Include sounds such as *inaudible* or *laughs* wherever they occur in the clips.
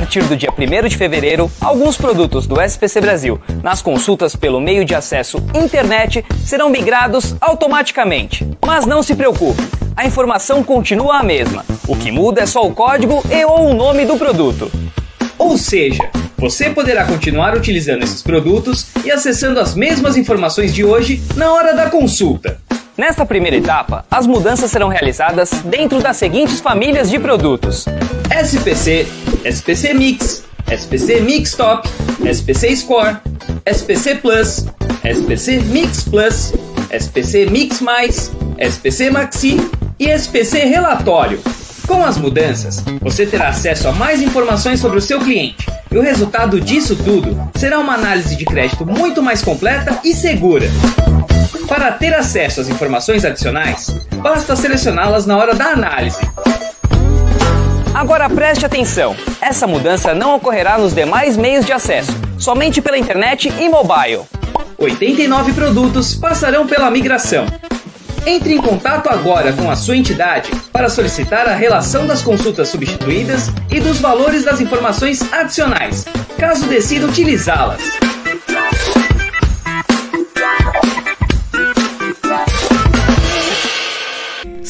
partir do dia 1 de fevereiro, alguns produtos do SPC Brasil, nas consultas pelo meio de acesso internet, serão migrados automaticamente. Mas não se preocupe, a informação continua a mesma. O que muda é só o código e ou o nome do produto. Ou seja, você poderá continuar utilizando esses produtos e acessando as mesmas informações de hoje na hora da consulta. Nesta primeira etapa, as mudanças serão realizadas dentro das seguintes famílias de produtos: SPC, SPC Mix, SPC Mix Top, SPC Score, SPC Plus, SPC Mix Plus, SPC Mix Mais, SPC Maxi e SPC Relatório. Com as mudanças, você terá acesso a mais informações sobre o seu cliente. E o resultado disso tudo será uma análise de crédito muito mais completa e segura. Para ter acesso às informações adicionais, basta selecioná-las na hora da análise. Agora preste atenção: essa mudança não ocorrerá nos demais meios de acesso, somente pela internet e mobile. 89 produtos passarão pela migração, entre em contato agora com a sua entidade para solicitar a relação das consultas substituídas e dos valores das informações adicionais, caso decida utilizá-las.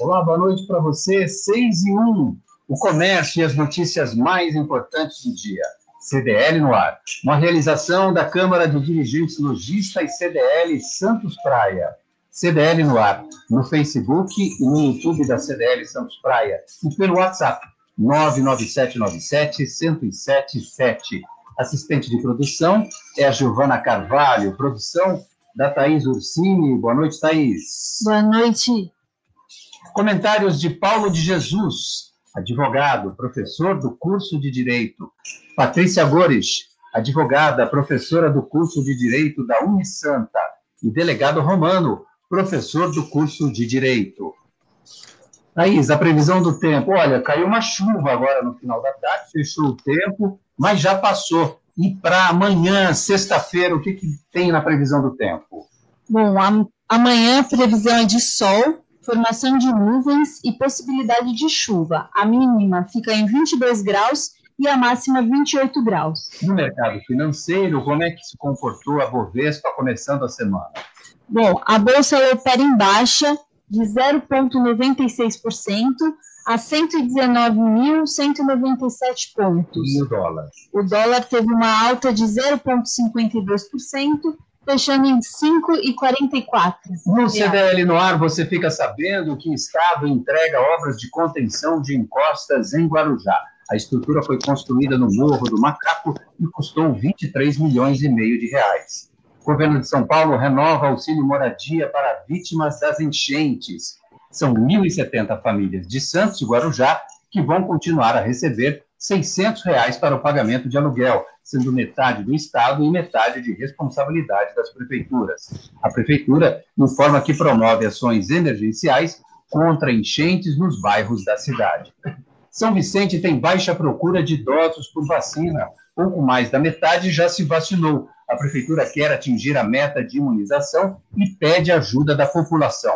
Olá, boa noite para você. 6 e 1. O comércio e as notícias mais importantes do dia. CDL no ar. Uma realização da Câmara de Dirigentes Logista e CDL Santos Praia. CDL no ar, no Facebook e no YouTube da CDL Santos Praia e pelo WhatsApp 99797-1077. Assistente de produção é a Giovana Carvalho, produção da Thaís Ursini. Boa noite, Thaís. Boa noite. Comentários de Paulo de Jesus, advogado, professor do curso de Direito. Patrícia Gores, advogada, professora do curso de Direito da Unisanta. E delegado Romano, professor do curso de Direito. Thaís, a previsão do tempo. Olha, caiu uma chuva agora no final da tarde, fechou o tempo, mas já passou. E para amanhã, sexta-feira, o que, que tem na previsão do tempo? Bom, amanhã a previsão é de sol, formação de nuvens e possibilidade de chuva. A mínima fica em 22 graus e a máxima 28 graus. No mercado financeiro, como é que se comportou a Bovespa começando a semana? Bom, a bolsa opera em baixa de 0,96%, a 119.197 pontos. E o dólar? O dólar teve uma alta de 0,52%, fechando em 5,44. No CDL no ar, você fica sabendo que o Estado entrega obras de contenção de encostas em Guarujá. A estrutura foi construída no Morro do Macaco e custou 23 milhões e meio de reais. O governo de São Paulo renova auxílio moradia para vítimas das enchentes. São 1.070 famílias de Santos e Guarujá que vão continuar a receber 600 reais para o pagamento de aluguel, sendo metade do Estado e metade de responsabilidade das prefeituras. A Prefeitura informa que promove ações emergenciais contra enchentes nos bairros da cidade. São Vicente tem baixa procura de idosos por vacina. Pouco mais da metade já se vacinou. a Prefeitura quer atingir a meta de imunização e pede ajuda da população.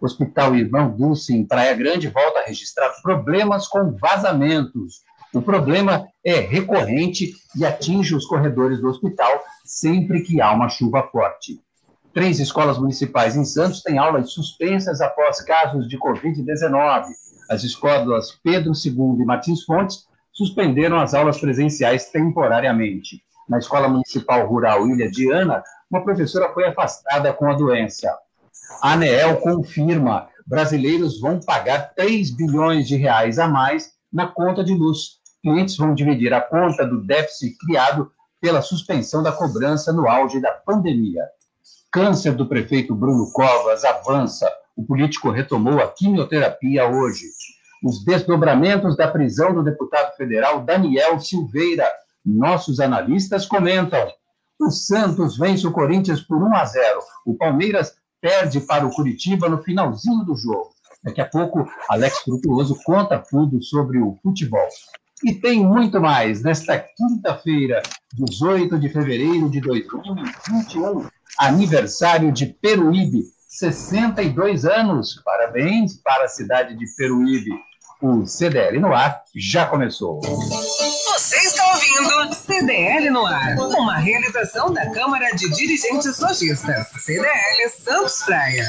Hospital Irmão Dulce, em Praia Grande, volta a registrar problemas com vazamentos. O problema é recorrente e atinge os corredores do hospital sempre que há uma chuva forte. Três escolas municipais em Santos têm aulas suspensas após casos de Covid-19. As escolas Pedro II e Martins Fontes suspenderam as aulas presenciais temporariamente. Na Escola Municipal Rural Ilha de Ana, uma professora foi afastada com a doença. A ANEEL confirma: brasileiros vão pagar 3 bilhões de reais a mais na conta de luz. Clientes vão dividir a conta do déficit criado pela suspensão da cobrança no auge da pandemia. Câncer do prefeito Bruno Covas avança. O político retomou a quimioterapia hoje. Os desdobramentos da prisão do deputado federal Daniel Silveira. Nossos analistas comentam. O Santos vence o Corinthians por 1 a 0. O Palmeiras perde para o Curitiba no finalzinho do jogo. Daqui a pouco, Alex Frutuoso conta tudo sobre o futebol. E tem muito mais nesta quinta-feira, 18 de fevereiro de 2021, aniversário de Peruíbe, 62 anos. Parabéns para a cidade de Peruíbe. O CDL no ar já começou. Você está ouvindo CDL no ar, uma realização da Câmara de Dirigentes Lojistas, CDL Santos Praia.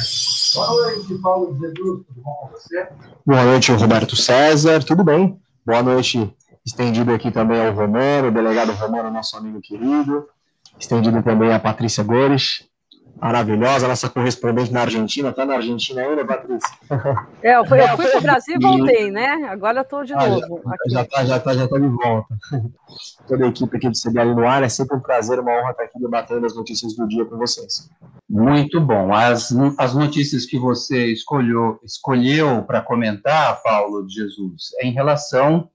Boa noite, Paulo Jesus, tudo bom com você? Boa noite, Roberto César, tudo bem? Boa noite, estendido aqui também ao Romano, o delegado Romano, nosso amigo querido, estendido também a Patrícia Gores, maravilhosa, nossa correspondente na Argentina. Tá na Argentina ainda, Patrícia? É, eu fui, eu fui para o Brasil e voltei, né? Agora estou de ah, novo. Já, está, já, tá, já tá de volta. Toda a equipe aqui do CBL no ar, é sempre um prazer, uma honra estar aqui debatendo as notícias do dia com vocês. Muito bom. As, as notícias que você escolheu, escolheu para comentar, Paulo de Jesus, é em relação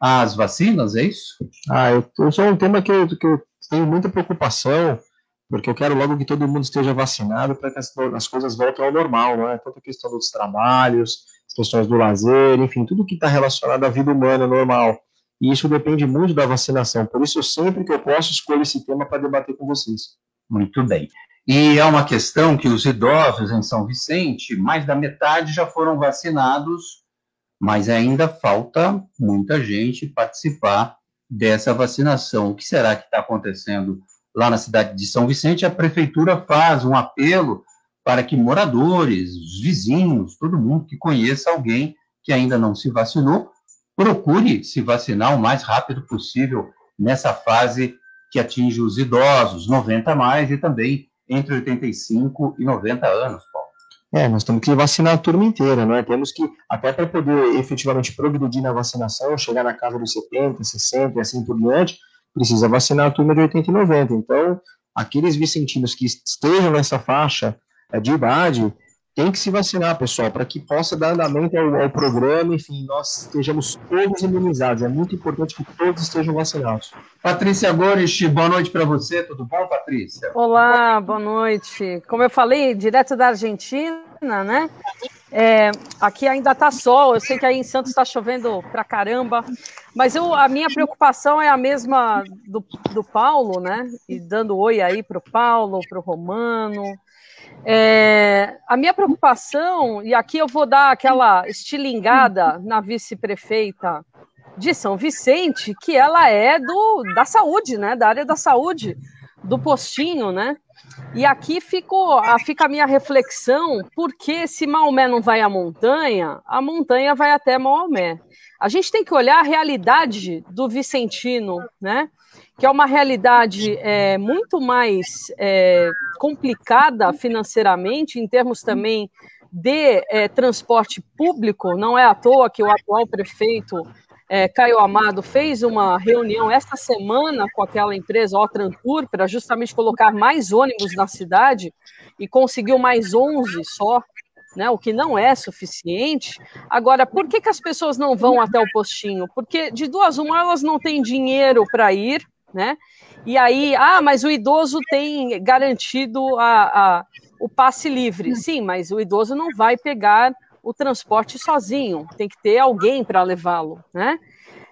às vacinas, é isso? Ah, eu, eu sou um tema que eu, que eu tenho muita preocupação porque eu quero logo que todo mundo esteja vacinado para que as, as, coisas voltem ao normal, não é? Tanto a questão dos trabalhos, as questões do lazer, enfim, tudo que está relacionado à vida humana normal. E isso depende muito da vacinação. Por isso, eu sempre que eu posso, escolho esse tema para debater com vocês. Muito bem. E é uma questão que os idosos em São Vicente, mais da metade já foram vacinados, mas ainda falta muita gente participar dessa vacinação. O que será que está acontecendo lá na cidade de São Vicente, a prefeitura faz um apelo para que moradores, vizinhos, todo mundo que conheça alguém que ainda não se vacinou, procure se vacinar o mais rápido possível nessa fase que atinge os idosos, 90 a mais e também entre 85 e 90 anos, Paulo. É, nós temos que vacinar a turma inteira, né? Temos que, até para poder efetivamente progredir na vacinação, chegar na casa dos 70, 60 e assim por diante, precisa vacinar a turma de 80 e 90. Então, aqueles vicentinos que estejam nessa faixa é, de idade, tem que se vacinar, pessoal, para que possa dar andamento ao, ao, programa, enfim, nós estejamos todos imunizados. É muito importante que todos estejam vacinados. Patrícia Gores, boa noite para você, tudo bom, Patrícia? Olá, boa noite. Como eu falei, direto da Argentina, né? É, aqui ainda está sol, eu sei que aí em Santos está chovendo pra caramba, mas eu, a minha preocupação é a mesma do, do Paulo, né? E dando oi aí para o Paulo, para o Romano, é, a minha preocupação, e aqui eu vou dar aquela estilingada na vice-prefeita de São Vicente, que ela é do, da saúde, né? Da área da saúde, do postinho, né? E aqui ficou, fica a minha reflexão, porque se Maomé não vai à montanha, a montanha vai até Maomé. A gente tem que olhar a realidade do Vicentino, né? que é uma realidade é, muito mais é, complicada financeiramente, em termos também de é, transporte público. Não é à toa que o atual prefeito é, Caio Amado fez uma reunião esta semana com aquela empresa Otrantur para justamente colocar mais ônibus na cidade e conseguiu mais 11 só. Né, o que não é suficiente. Agora, por que, que as pessoas não vão até o postinho? Porque de duas uma elas não têm dinheiro para ir, né? E aí, ah, mas o idoso tem garantido a, a, o passe livre. Sim, mas o idoso não vai pegar o transporte sozinho, tem que ter alguém para levá-lo, né?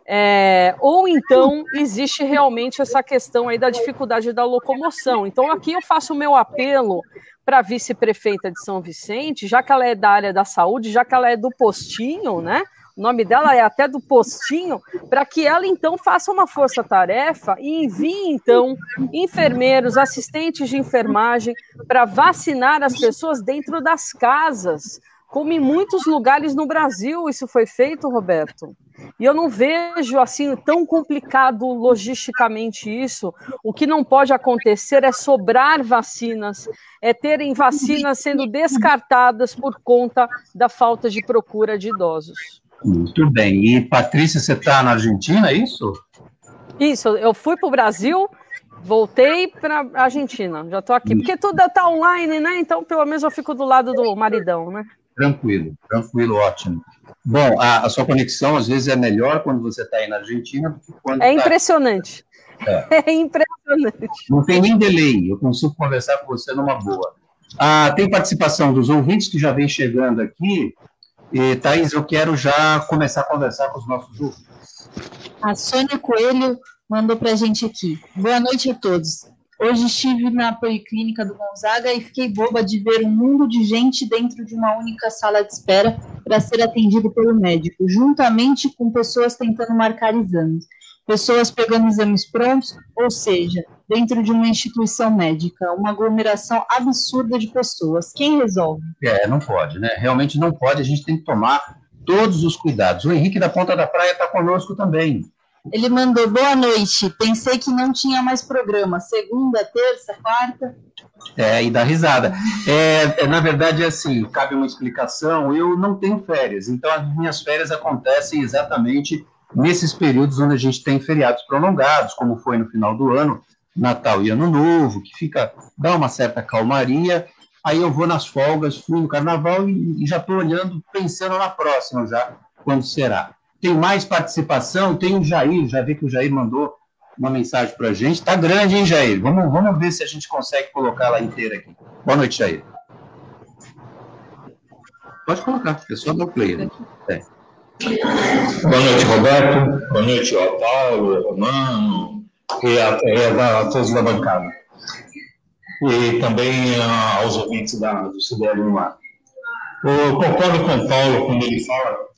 É, ou então existe realmente essa questão aí da dificuldade da locomoção. Então aqui eu faço o meu apelo para a vice-prefeita de São Vicente, já que ela é da área da saúde, já que ela é do postinho, né? O nome dela é até do postinho, para que ela então faça uma força-tarefa e envie então enfermeiros, assistentes de enfermagem para vacinar as pessoas dentro das casas, como em muitos lugares no Brasil isso foi feito, Roberto. E eu não vejo assim tão complicado logisticamente isso. O que não pode acontecer é sobrar vacinas, é terem vacinas sendo descartadas por conta da falta de procura de idosos. Muito bem. E Patrícia, você está na Argentina, é isso? Isso, eu fui para o Brasil, voltei para a Argentina. Já estou aqui, porque tudo está online, né? Então, pelo menos eu fico do lado do maridão, né? Tranquilo, tranquilo, ótimo. Bom, a, a sua conexão às vezes é melhor quando você está aí na Argentina do que quando. É tá... impressionante. É. *laughs* é. impressionante. Não tem nem delay, eu consigo conversar com você numa boa. Ah, tem participação dos ouvintes que já vem chegando aqui. E, Thaís, eu quero já começar a conversar com os nossos ouvintes. A Sônia Coelho mandou para a gente aqui. Boa noite a todos. Hoje estive na Policlínica do Gonzaga e fiquei boba de ver um mundo de gente dentro de uma única sala de espera para ser atendido pelo médico, juntamente com pessoas tentando marcar exames pessoas pegando exames prontos, ou seja, dentro de uma instituição médica, uma aglomeração absurda de pessoas. Quem resolve? É, não pode, né? Realmente não pode, a gente tem que tomar todos os cuidados. O Henrique da Ponta da Praia está conosco também. Ele mandou boa noite. Pensei que não tinha mais programa. Segunda, terça, quarta. É, e dá risada. É, é, na verdade, é assim, cabe uma explicação. Eu não tenho férias, então as minhas férias acontecem exatamente nesses períodos onde a gente tem feriados prolongados, como foi no final do ano, Natal e Ano Novo, que fica dá uma certa calmaria. Aí eu vou nas folgas, fui no Carnaval e, e já estou olhando, pensando na próxima já, quando será. Tem mais participação, tem o Jair, já vi que o Jair mandou uma mensagem para a gente. Está grande, hein, Jair? Vamos, vamos ver se a gente consegue colocar ela inteira aqui. Boa noite, Jair. Pode colocar, é só dar o play. Né? É. Boa noite, Roberto. Boa noite ao Paulo, Romano e a, e a, a todos da bancada. E também a, aos ouvintes da, do CDL no ar. Eu concordo com o Paulo quando ele fala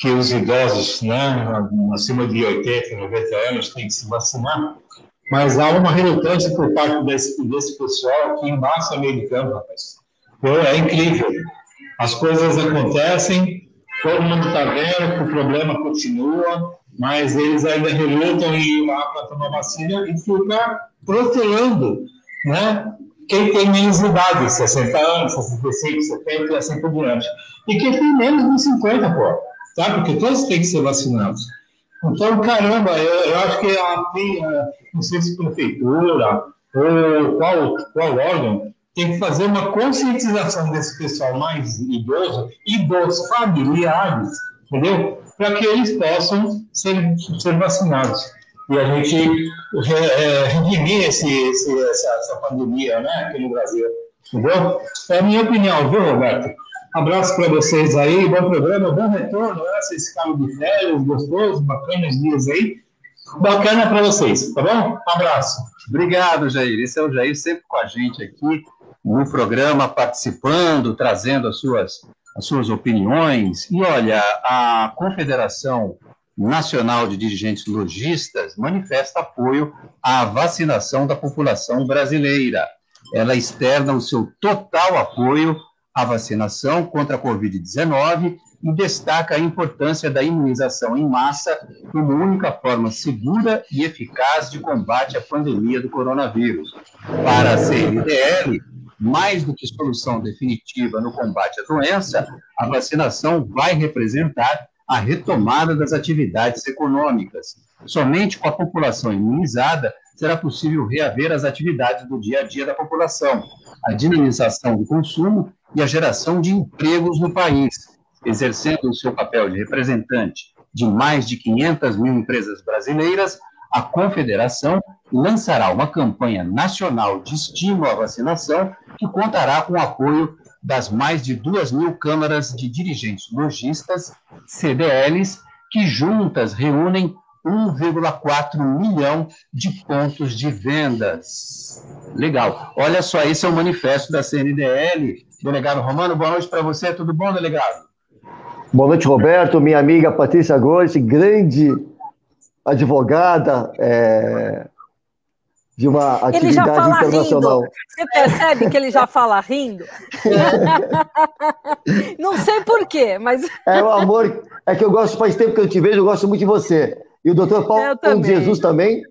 que os idosos, né, acima de 80, 90 anos, têm que se vacinar, mas há uma relutância por parte desse, desse pessoal aqui em massa americana, rapaz. É incrível. As coisas acontecem, todo mundo está vendo que o problema continua, mas eles ainda relutam em ir lá para tomar vacina e ficar protelando, né? Quem tem menos idade, 60 anos, 65, 70 e assim por diante. E quem tem menos de 50, pô, tá? Porque todos têm que ser vacinados. Então, caramba, eu, eu acho que a, não sei se prefeitura ou qual, qual órgão tem que fazer uma conscientização desse pessoal mais idoso e dos familiares, entendeu? Para que eles possam ser, ser vacinados. E a gente é, redimir esse, esse, essa, essa pandemia né, aqui no Brasil. Entendeu? É a minha opinião, viu, Roberto? Abraço para vocês aí, bom programa, bom retorno? Vocês ficaram de férias, gostoso, bacanas dias aí. Bacana para vocês, tá bom? Um abraço. Obrigado, Jair. Esse é o Jair sempre com a gente aqui no programa, participando, trazendo as suas, as suas opiniões. E olha, a Confederação Nacional de Dirigentes Logistas manifesta apoio à vacinação da população brasileira. Ela externa o seu total apoio à vacinação contra a Covid-19 e destaca a importância da imunização em massa como única forma segura e eficaz de combate à pandemia do coronavírus. Para a CNDL, mais do que solução definitiva no combate à doença, a vacinação vai representar a retomada das atividades econômicas. Somente com a população imunizada será possível reaver as atividades do dia a dia da população, a dinamização do consumo e a geração de empregos no país, exercendo o seu papel de representante de mais de 500 mil empresas brasileiras, a Confederação lançará uma campanha nacional de estímulo à vacinação que contará com o apoio das mais de duas mil câmaras de dirigentes lojistas, CDLs, que juntas reúnem 1,4 milhão de pontos de vendas. Legal. Olha só, esse é o manifesto da CNDL. Delegado Romano, boa noite para você. Tudo bom, delegado? Boa noite, Roberto. Minha amiga Patrícia Gomes, grande advogada é, de uma atividade ele já fala internacional. Rindo. Você percebe que ele já fala rindo? *laughs* Não sei por quê, mas. É o amor. É que eu gosto, faz tempo que eu te vejo, eu gosto muito de você. E o doutor Paulo também. Jesus também.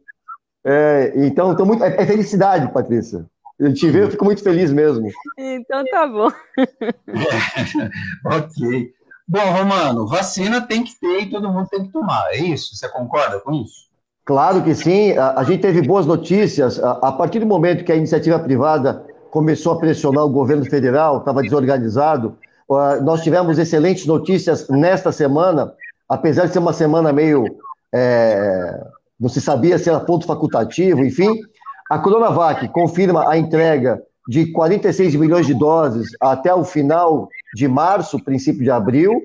É, então, tô muito, é, é felicidade, Patrícia. Eu te ver, eu fico muito feliz mesmo. Então tá bom. *laughs* ok. Bom, Romano, vacina tem que ter e todo mundo tem que tomar, é isso? Você concorda com isso? Claro que sim. A, a gente teve boas notícias. A, a, partir do momento que a iniciativa privada começou a pressionar o governo federal, estava desorganizado, uh, nós tivemos excelentes notícias nesta semana, apesar de ser uma semana meio. É, não se sabia se era ponto facultativo, enfim. A Coronavac confirma a entrega de 46 milhões de doses até o final de março, princípio de abril.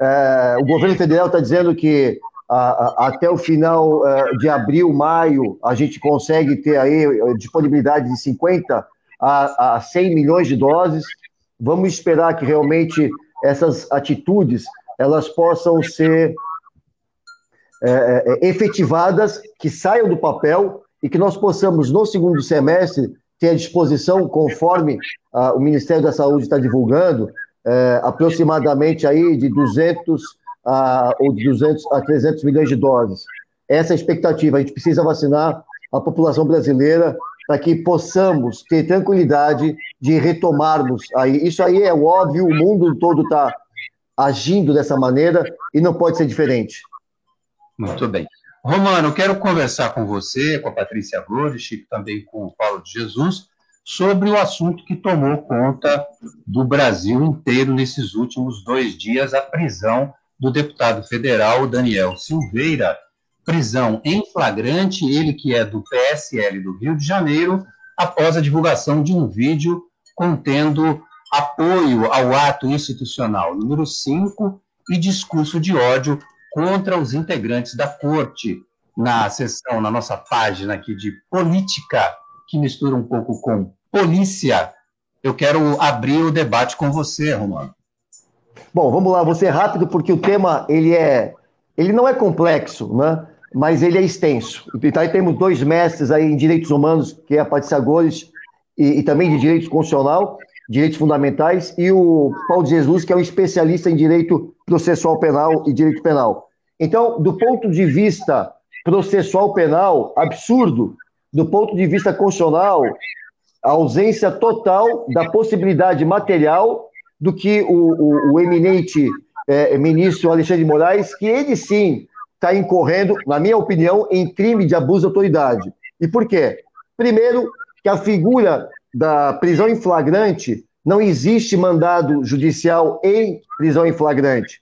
É, o governo federal está dizendo que a, a, até o final é, de abril, maio, a gente consegue ter aí disponibilidade de 50 a, a 100 milhões de doses. Vamos esperar que realmente essas atitudes elas possam ser é, é efetivadas, que saiam do papel e que nós possamos, no segundo semestre, ter à disposição, conforme ah, o Ministério da Saúde está divulgando, é, aproximadamente aí de 200 a, ou de 200 a 300 milhões de doses. Essa é a expectativa. A gente precisa vacinar a população brasileira para que possamos ter tranquilidade de retomarmos aí. Isso aí é óbvio, o mundo todo está agindo dessa maneira e não pode ser diferente. Muito bem. Romano, quero conversar com você, com a Patrícia Flores, e também com o Paulo de Jesus, sobre o assunto que tomou conta do Brasil inteiro nesses últimos dois dias, a prisão do deputado federal Daniel Silveira, prisão em flagrante, ele que é do PSL do Rio de Janeiro, após a divulgação de um vídeo contendo apoio ao ato institucional número 5 e discurso de ódio contra os integrantes da corte na sessão, na nossa página aqui de política, que mistura um pouco com polícia. Eu quero abrir o debate com você, Romano. Bom, vamos lá, ser rápido porque o tema ele é, ele não é complexo, né? Mas ele é extenso. Então, aí temos dois mestres aí em direitos humanos, que é a Patrícia Gomes, e, e também de direito constitucional, direitos fundamentais, e o Paulo Jesus, que é um especialista em direito processual penal e direito penal. Então, do ponto de vista processual penal, absurdo. Do ponto de vista constitucional, a ausência total da possibilidade material do que o, o, o eminente é, ministro Alexandre de Moraes, que ele sim está incorrendo, na minha opinião, em crime de abuso de autoridade. E por quê? Primeiro, que a figura da prisão em flagrante não existe mandado judicial em prisão em flagrante.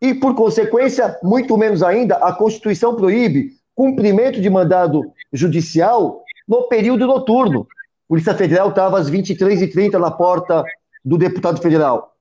E, por consequência, muito menos ainda, a Constituição proíbe cumprimento de mandado judicial no período noturno. A Polícia Federal estava às 23h30 na porta do deputado federal.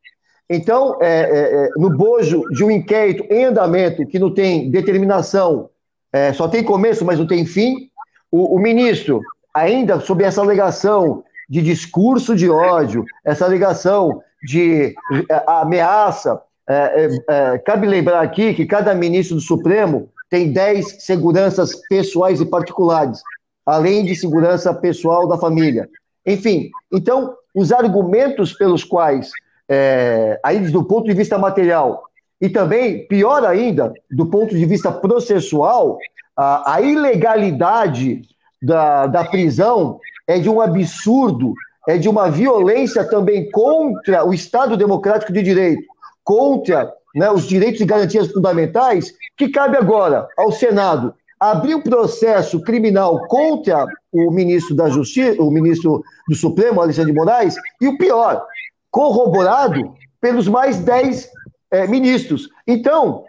Então, é, é, é, no bojo de um inquérito em andamento que não tem determinação, é, só tem começo, mas não tem fim, o, o ministro, ainda sob essa alegação de discurso de ódio, essa alegação de é, ameaça é, é, é, cabe lembrar aqui que cada ministro do Supremo tem 10 seguranças pessoais e particulares, além de segurança pessoal da família. Enfim, então, os argumentos pelos quais, é, aí do ponto de vista material, e também, pior ainda, do ponto de vista processual, a, a ilegalidade da, da prisão é de um absurdo, é de uma violência também contra o Estado Democrático de Direito contra né, os direitos e garantias fundamentais, que cabe agora ao Senado abrir um processo criminal contra o ministro da Justiça, o ministro do Supremo, Alexandre de Moraes, e o pior, corroborado pelos mais dez é, ministros. Então,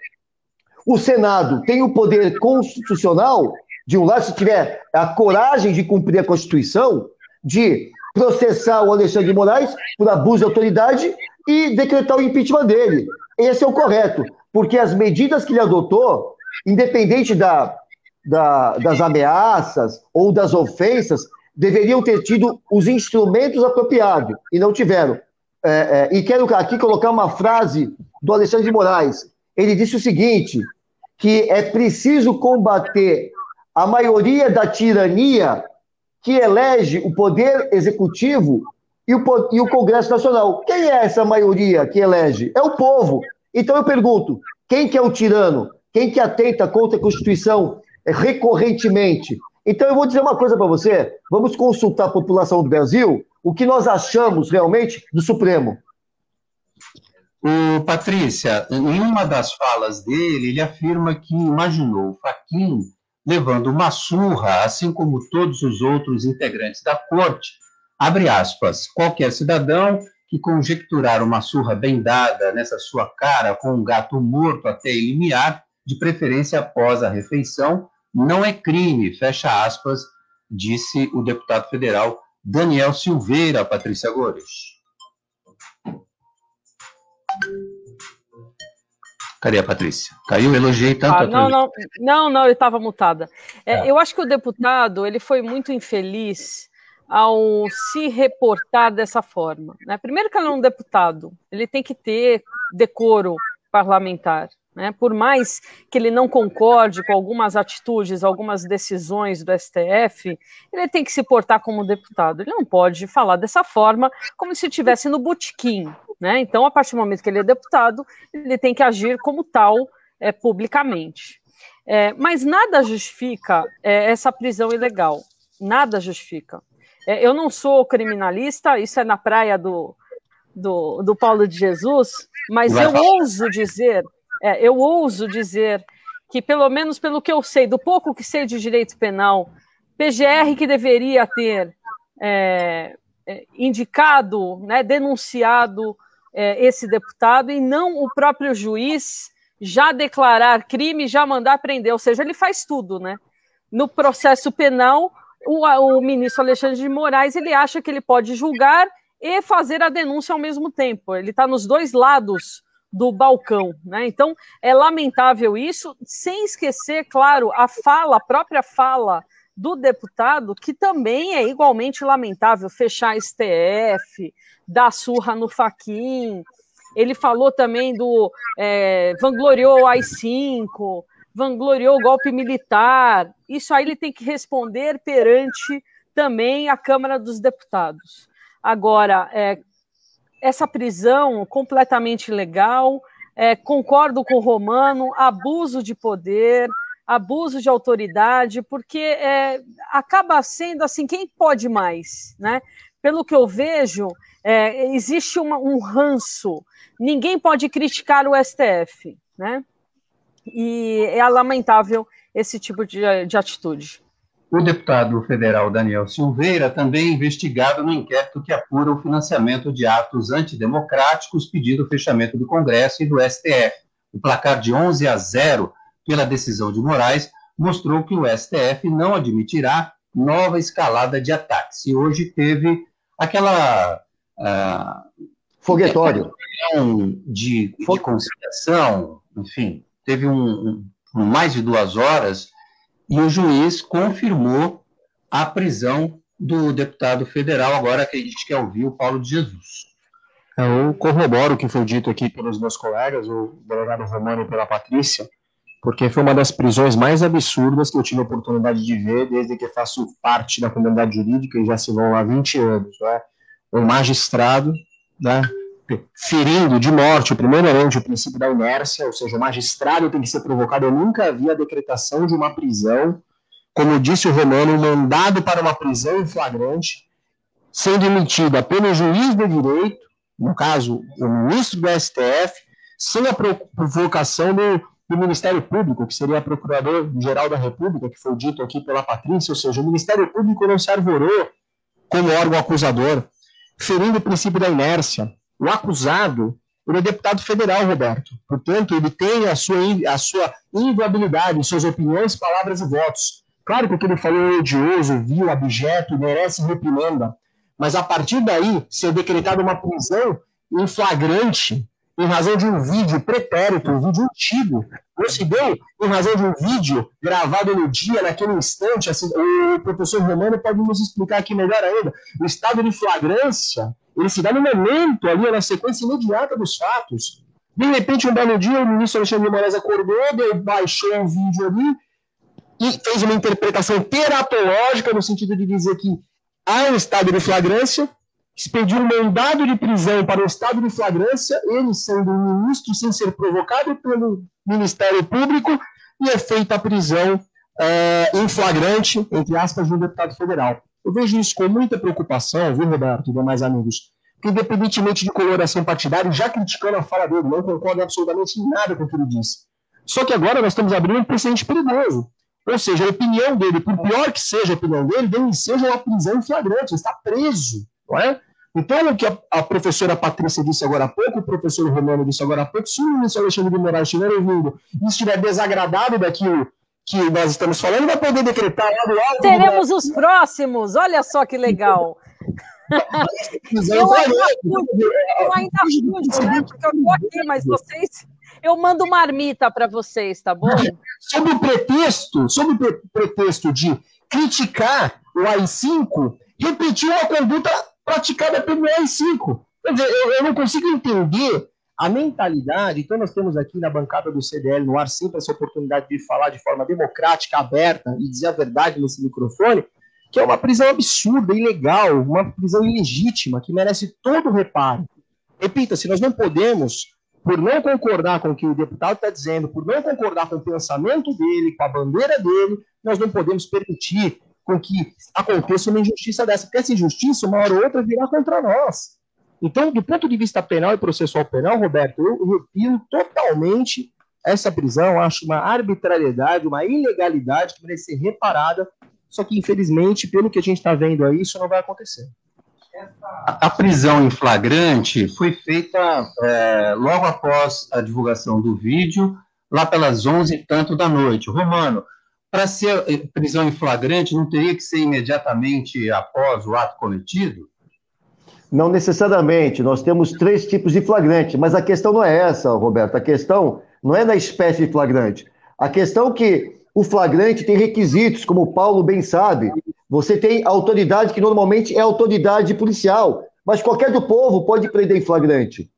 o Senado tem o poder constitucional, de um lado, se tiver a coragem de cumprir a Constituição, de processar o Alexandre de Moraes por abuso de autoridade e decretar o impeachment dele. Esse é o correto, porque as medidas que ele adotou independente da, da, das ameaças ou das ofensas, deveriam ter tido os instrumentos apropriados e não tiveram. É, é, e quero aqui colocar uma frase do Alexandre de Moraes. Ele disse o seguinte: que é preciso combater a maioria da tirania que elege o poder executivo e o, e o Congresso Nacional. Quem é essa maioria que elege? É o povo. Então eu pergunto: quem que é o tirano? Quem que atenta contra a Constituição recorrentemente? Então eu vou dizer uma coisa para você: vamos consultar a população do Brasil o que nós achamos realmente do Supremo. O Patrícia, em uma das falas dele, ele afirma que imaginou o Faquin levando uma surra, assim como todos os outros integrantes da corte. Abre aspas, qualquer cidadão que conjecturar uma surra bem dada nessa sua cara com um gato morto até eliminar, de preferência após a refeição, não é crime, fecha aspas, disse o deputado federal Daniel Silveira, Patrícia Gores. Cadê a Patrícia? Caiu, elogiei tanto ah, a não, não, não, não, eu estava mutada. É, é. Eu acho que o deputado ele foi muito infeliz ao se reportar dessa forma. Né? Primeiro que ele é um deputado, ele tem que ter decoro parlamentar. Né? Por mais que ele não concorde com algumas atitudes, algumas decisões do STF, ele tem que se portar como deputado. Ele não pode falar dessa forma como se estivesse no botequim. Né? Então, a partir do momento que ele é deputado, ele tem que agir como tal é, publicamente. É, mas nada justifica é, essa prisão ilegal. Nada justifica. É, eu não sou criminalista, isso é na praia do, do, do Paulo de Jesus, mas eu ouso dizer é, eu ouso dizer que, pelo menos pelo que eu sei, do pouco que sei de direito penal, PGR que deveria ter é, é, indicado, né, denunciado é, esse deputado e não o próprio juiz já declarar crime, já mandar prender, ou seja, ele faz tudo, né? No processo penal, o, o ministro Alexandre de Moraes ele acha que ele pode julgar e fazer a denúncia ao mesmo tempo. Ele está nos dois lados do balcão, né? Então é lamentável isso, sem esquecer, claro, a fala, a própria fala do deputado, que também é igualmente lamentável, fechar a STF, dar surra no Faquin. Ele falou também do é, vangloriou AI-5, vangloriou o golpe militar. Isso aí ele tem que responder perante também a Câmara dos Deputados. Agora, é, essa prisão completamente ilegal. É, concordo com o Romano, abuso de poder, abuso de autoridade, porque é, acaba sendo assim, quem pode mais, né? Pelo que eu vejo, é, existe uma, um ranço. Ninguém pode criticar o STF, né? E é lamentável esse tipo de, de atitude. O deputado federal Daniel Silveira também é investigado no inquérito que apura o financiamento de atos antidemocráticos pedindo o fechamento do Congresso e do STF. O placar de 11 a 0 pela decisão de Moraes mostrou que o STF não admitirá nova escalada de ataques. E hoje teve aquela. Uh, Foguetório. De, de conciliação, enfim, teve um, um, mais de duas horas e o juiz confirmou a prisão do deputado federal, agora que a gente quer ouvir o Paulo de Jesus. Eu corroboro o que foi dito aqui pelos meus colegas, o delegado Romano e pela Patrícia, porque foi uma das prisões mais absurdas que eu tive a oportunidade de ver desde que faço parte da comunidade jurídica e já se vão há 20 anos. Né? Um magistrado né, ferindo de morte, primeiramente, o princípio da inércia, ou seja, o magistrado tem que ser provocado. Eu nunca vi a decretação de uma prisão, como disse o Romano, mandado para uma prisão em flagrante, sendo emitida pelo juiz de direito, no caso, o ministro do STF, sem a provocação do, do Ministério Público, que seria Procurador-Geral da República, que foi dito aqui pela Patrícia, ou seja, o Ministério Público não se arvorou como órgão acusador, ferindo o princípio da inércia, o acusado ele é deputado federal, Roberto. Portanto, ele tem a sua, a sua inviabilidade, suas opiniões, palavras e votos. Claro que o que ele falou é odioso, vil, abjeto, merece reprimenda. Mas a partir daí, ser decretada uma prisão em flagrante, em razão de um vídeo pretérito, um vídeo antigo. Não se deu em razão de um vídeo gravado no dia, naquele instante. Assim, o professor Romano pode nos explicar aqui melhor ainda. O estado de flagrância, ele se dá no momento, ali, na sequência imediata dos fatos. De repente, um belo dia, o ministro Alexandre de Moraes acordou, deu, baixou o vídeo ali e fez uma interpretação teratológica no sentido de dizer que há um estado de flagrância, expediu um mandado de prisão para o estado de flagrância, ele sendo um ministro sem ser provocado pelo Ministério Público, e é feita a prisão é, em flagrante, entre aspas, de um deputado federal. Eu vejo isso com muita preocupação, viu, Roberto e demais amigos? Porque, independentemente de coloração partidária, já criticando a fala dele, não concordo absolutamente em nada com o que ele disse. Só que agora nós estamos abrindo um precedente perigoso. Ou seja, a opinião dele, por pior que seja a opinião dele, deve seja uma prisão flagrante, ele está preso, não é? Então, o que a, a, professora Patrícia disse agora há pouco, o professor Romano disse agora há pouco, se o ministro Alexandre de Moraes estiver ouvindo e estiver desagradado daquilo que nós estamos falando, vai poder decretar lá do alto. Teremos os próximos, olha só que legal. eu, ainda fui, eu ainda fui, né? Porque eu estou aqui, mas vocês. Eu mando marmita para vocês, tá bom? Sob o pretexto, sob o pretexto de criticar o AI-5, repetiu uma conduta praticada pelo AI-5. Quer dizer, eu, eu não consigo entender a mentalidade, então nós temos aqui na bancada do CDL no ar sempre essa oportunidade de falar de forma democrática, aberta e dizer a verdade nesse microfone, que é uma prisão absurda, ilegal, uma prisão ilegítima, que merece todo o reparo. Repita, se nós não podemos, por não concordar com o que o deputado está dizendo, por não concordar com o pensamento dele, com a bandeira dele, nós não podemos permitir com que aconteça uma injustiça dessa, porque essa injustiça, uma hora ou outra, virá contra nós. Então, do ponto de vista penal e processual penal, Roberto, eu repito totalmente essa prisão, acho uma arbitrariedade, uma ilegalidade que merece ser reparada, só que, infelizmente, pelo que a gente está vendo aí, isso não vai acontecer. A prisão em flagrante foi feita é, logo após a divulgação do vídeo, lá pelas 11 e tanto da noite. Romano, para ser eh, prisão em flagrante, não teria que ser imediatamente após o ato cometido? Não necessariamente. Nós temos três tipos de flagrante, mas a questão não é essa, Roberto. A questão não é da espécie de flagrante. A questão é que o flagrante tem requisitos, como o Paulo bem sabe. Você tem autoridade que normalmente é autoridade policial, mas qualquer do povo pode prender em flagrante.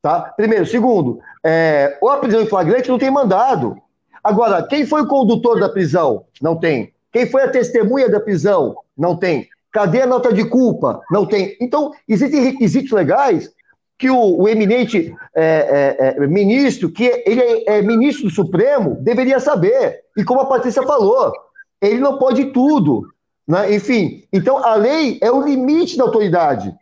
Tá? Primeiro. Segundo, é, a prisão em flagrante não tem mandado. Agora, quem foi o condutor da prisão? Não tem. Quem foi a testemunha da prisão? Não tem. Cadê a nota de culpa? Não tem. Então, existem requisitos legais que o, o eminente é, é, é, ministro, que ele é, é, ministro do Supremo, deveria saber. E como a Patrícia falou, ele não pode tudo. Né? Enfim, então a lei é o limite da autoridade.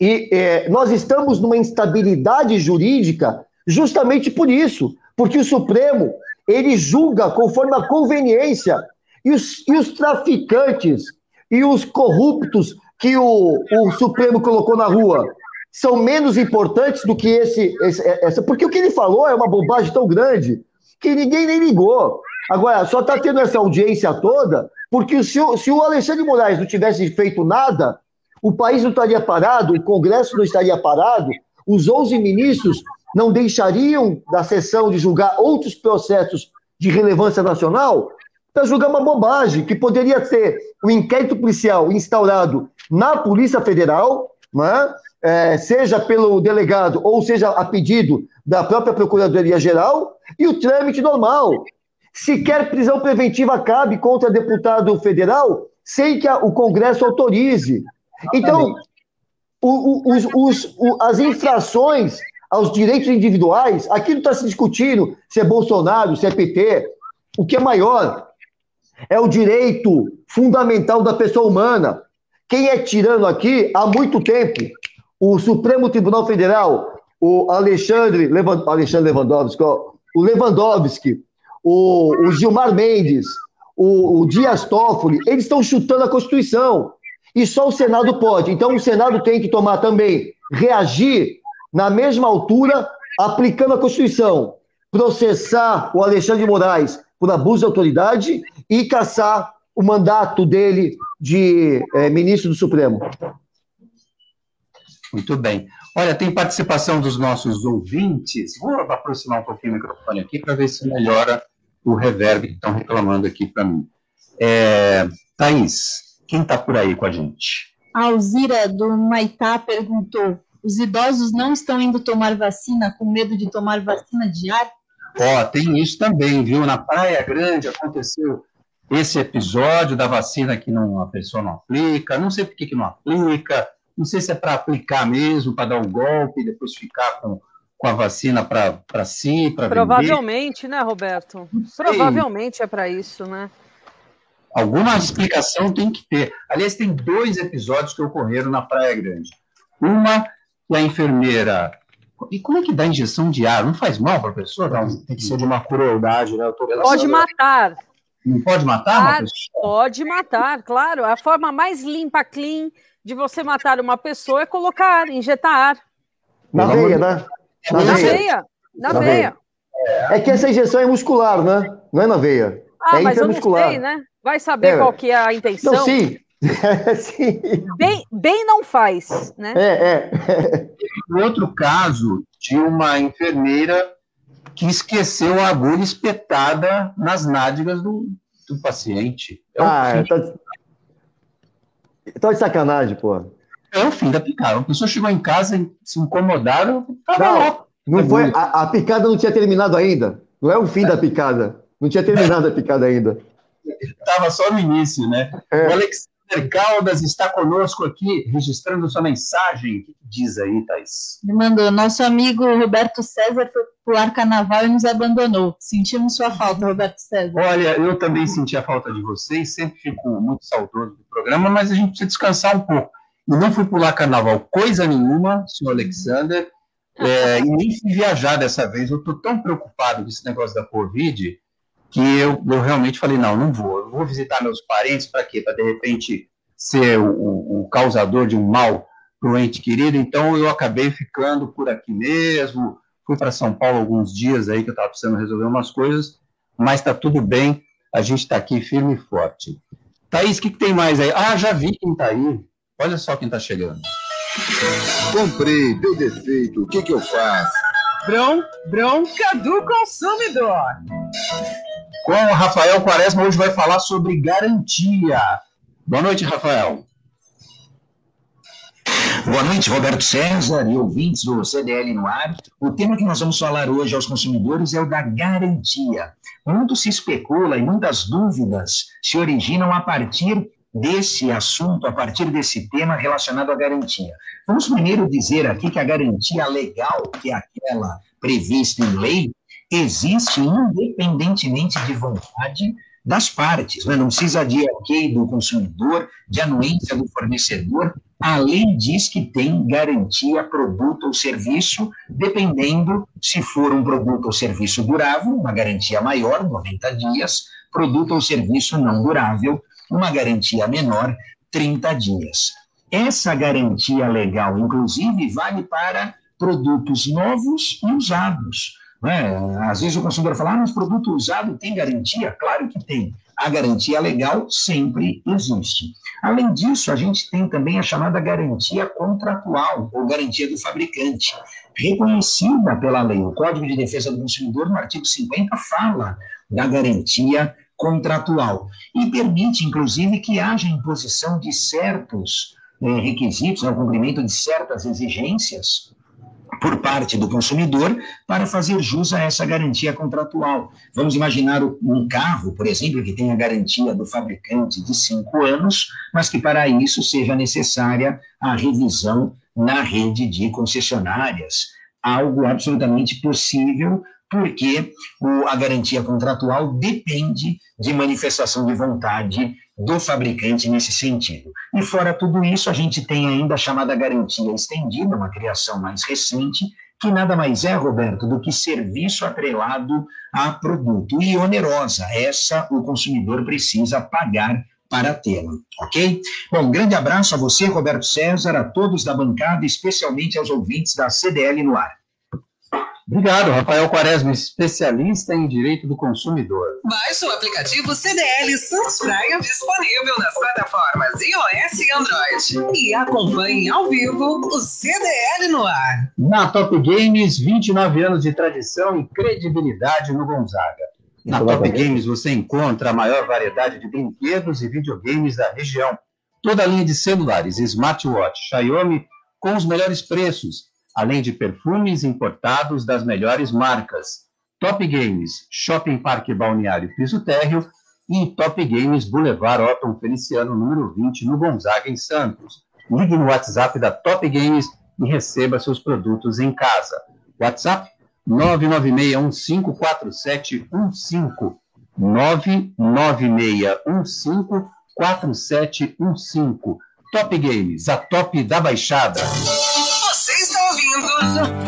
E é, nós estamos numa instabilidade jurídica justamente por isso, porque o Supremo ele julga conforme a conveniência. E os, e os traficantes e os corruptos que o, o Supremo colocou na rua são menos importantes do que esse, esse, essa. Porque o que ele falou é uma bobagem tão grande que ninguém nem ligou. Agora, só está tendo essa audiência toda porque se o, se o Alexandre Moraes não tivesse feito nada, o país não estaria parado, o Congresso não estaria parado, os 11 ministros não deixariam da sessão de julgar outros processos de relevância nacional para julgar uma bobagem, que poderia ser um inquérito policial instaurado na Polícia Federal, né? É, seja pelo delegado ou seja a pedido da própria Procuradoria-Geral, e o trâmite normal. Sequer prisão preventiva cabe contra deputado federal sem que a, o Congresso autorize. Então, o, o, os, os, as infrações aos direitos individuais, aqui não está se discutindo se é Bolsonaro, se é PT. O que é maior é o direito fundamental da pessoa humana. Quem é tirano aqui há muito tempo? O Supremo Tribunal Federal, o Alexandre, Levand... Alexandre Lewandowski, o Lewandowski, o, o Gilmar Mendes, o, o Dias Toffoli, eles estão chutando a Constituição. E só o Senado pode. Então o Senado tem que tomar também, reagir na mesma altura, aplicando a Constituição, processar o Alexandre de Moraes por abuso de autoridade e caçar o mandato dele de é, ministro do Supremo. Muito bem. Olha, tem participação dos nossos ouvintes. Vou aproximar um pouquinho o microfone aqui para ver se melhora o reverb que estão reclamando aqui para mim. É, Thaís, quem está por aí com a gente? A Alzira do Maitá perguntou: os idosos não estão indo tomar vacina com medo de tomar vacina de ar? Ó, tem isso também, viu? Na Praia Grande aconteceu esse episódio da vacina que não, a pessoa não aplica, não sei por que, que não aplica, não sei se é para aplicar mesmo, para dar um golpe e depois ficar com, com a vacina para si, para Provavelmente, vender. né, Roberto? Provavelmente é para isso, né? Alguma explicação tem que ter. Aliás, tem dois episódios que ocorreram na Praia Grande. Uma que a enfermeira. E como é que dá injeção de ar? Não faz mal para a pessoa? Tem que ser de uma crueldade, né? Pode matar. Não pode matar? Pode matar, claro. A forma mais limpa, clean de você matar uma pessoa é colocar, injetar ar. Na veia, né? Na, na veia. veia. Na, na veia. veia. É que essa injeção é muscular, né? Não é na veia. Ah, é mas eu não sei, né? Vai saber é. qual que é a intenção. Não, sim. *laughs* sim. Bem, bem não faz, né? É, é. Outro caso de uma enfermeira que esqueceu a agulha espetada nas nádegas do, do paciente. É ah, tá... tá de sacanagem, pô. É o fim da picada. A pessoa chegou em casa e se incomodaram. Não, não foi, a, a, picada não tinha terminado ainda. Não é o fim é. da picada. Não tinha terminado a picada ainda. Estava só no início, né? É. O Alex Peter Caldas está conosco aqui, registrando sua mensagem. O que diz aí, Thais? Me mandou. Nosso amigo Roberto César foi pular carnaval e nos abandonou. Sentimos sua falta, Roberto César. Olha, eu também senti a falta de vocês, sempre fico muito saudoso do programa, mas a gente precisa descansar um pouco. Eu não fui pular carnaval coisa nenhuma, senhor Alexander, é, e nem fui viajar dessa vez. Eu estou tão preocupado com esse negócio da Covid que eu, eu realmente falei, não, não vou. Eu vou visitar meus parentes para quê? Para, de repente, ser o, o, o causador de um mal para o ente querido. Então, eu acabei ficando por aqui mesmo. Fui para São Paulo alguns dias aí que eu estava precisando resolver umas coisas, mas está tudo bem. A gente está aqui firme e forte. Thaís, o que, que tem mais aí? Ah, já vi quem está aí. Olha só quem está chegando. Comprei, deu defeito, o que, que eu faço? Bron, bronca do consumidor. Com o Rafael Quaresma, hoje vai falar sobre garantia. Boa noite, Rafael. Boa noite, Roberto César e ouvintes do CDL no ar. O tema que nós vamos falar hoje aos consumidores é o da garantia. Muito se especula e muitas dúvidas se originam a partir desse assunto, a partir desse tema relacionado à garantia. Vamos primeiro dizer aqui que a garantia legal, que é aquela prevista em lei, existe independentemente de vontade das partes. Né? Não precisa de ok do consumidor, de anuência do fornecedor. A lei diz que tem garantia produto ou serviço, dependendo se for um produto ou serviço durável, uma garantia maior, 90 dias, produto ou serviço não durável, uma garantia menor, 30 dias. Essa garantia legal, inclusive, vale para produtos novos e usados. Né? Às vezes o consumidor fala, ah, mas produto usado tem garantia? Claro que tem. A garantia legal sempre existe. Além disso, a gente tem também a chamada garantia contratual, ou garantia do fabricante, reconhecida pela lei. O Código de Defesa do Consumidor, no artigo 50, fala da garantia contratual e permite, inclusive, que haja imposição de certos eh, requisitos, né, o cumprimento de certas exigências por parte do consumidor para fazer jus a essa garantia contratual. Vamos imaginar um carro, por exemplo, que tenha garantia do fabricante de cinco anos, mas que para isso seja necessária a revisão na rede de concessionárias. Algo absolutamente possível, porque a garantia contratual depende de manifestação de vontade do fabricante nesse sentido. E fora tudo isso, a gente tem ainda a chamada garantia estendida, uma criação mais recente, que nada mais é, Roberto, do que serviço atrelado a produto e onerosa. Essa o consumidor precisa pagar para tê-la, ok? Bom, um grande abraço a você, Roberto César, a todos da bancada, especialmente aos ouvintes da CDL no ar. Obrigado, Rafael Quaresma, especialista em direito do consumidor. Baixe o aplicativo CDL Santos Praia disponível nas plataformas iOS e Android. E acompanhe ao vivo o CDL no ar. Na Top Games, 29 anos de tradição e credibilidade no Gonzaga. Na Top Games você encontra a maior variedade de brinquedos e videogames da região. Toda a linha de celulares, smartwatch, Xiaomi com os melhores preços além de perfumes importados das melhores marcas. Top Games, Shopping Parque Balneário Piso Térreo e Top Games Boulevard Otton Feliciano, número 20, no Gonzaga, em Santos. Ligue no WhatsApp da Top Games e receba seus produtos em casa. WhatsApp 996154715. 996154715. Top Games, a top da Baixada. goes.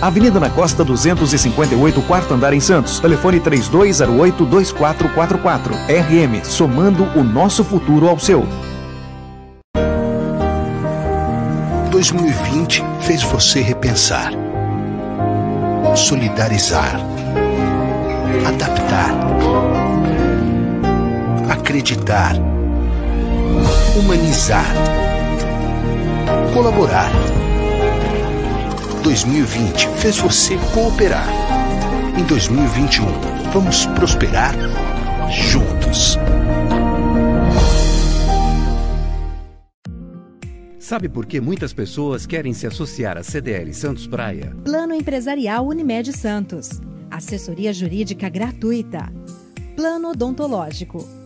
Avenida na Costa 258, quarto andar em Santos. Telefone 3208-2444. RM, somando o nosso futuro ao seu. 2020 fez você repensar, solidarizar, adaptar, acreditar, humanizar, colaborar 2020 fez você cooperar. Em 2021, vamos prosperar juntos. Sabe por que muitas pessoas querem se associar à CDL Santos Praia? Plano Empresarial Unimed Santos. Assessoria Jurídica Gratuita. Plano Odontológico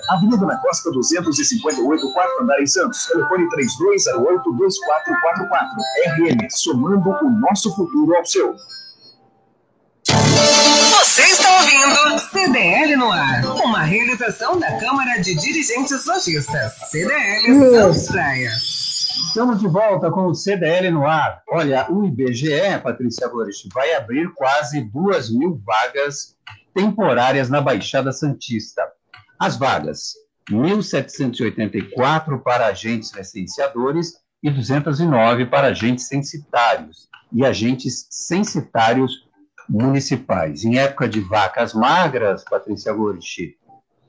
Avenida na Costa 258, quarto andar em Santos. Telefone 3208-2444. RM, somando o nosso futuro ao seu. Você está ouvindo CDL no ar, uma realização da Câmara de Dirigentes Lojistas. CDL Santos Praia. Estamos de volta com o CDL no ar. Olha, o IBGE, Patrícia Gorich, vai abrir quase duas mil vagas temporárias na Baixada Santista. As vagas, 1.784 para agentes licenciadores e 209 para agentes censitários e agentes censitários municipais. Em época de vacas magras, Patrícia Gorichi,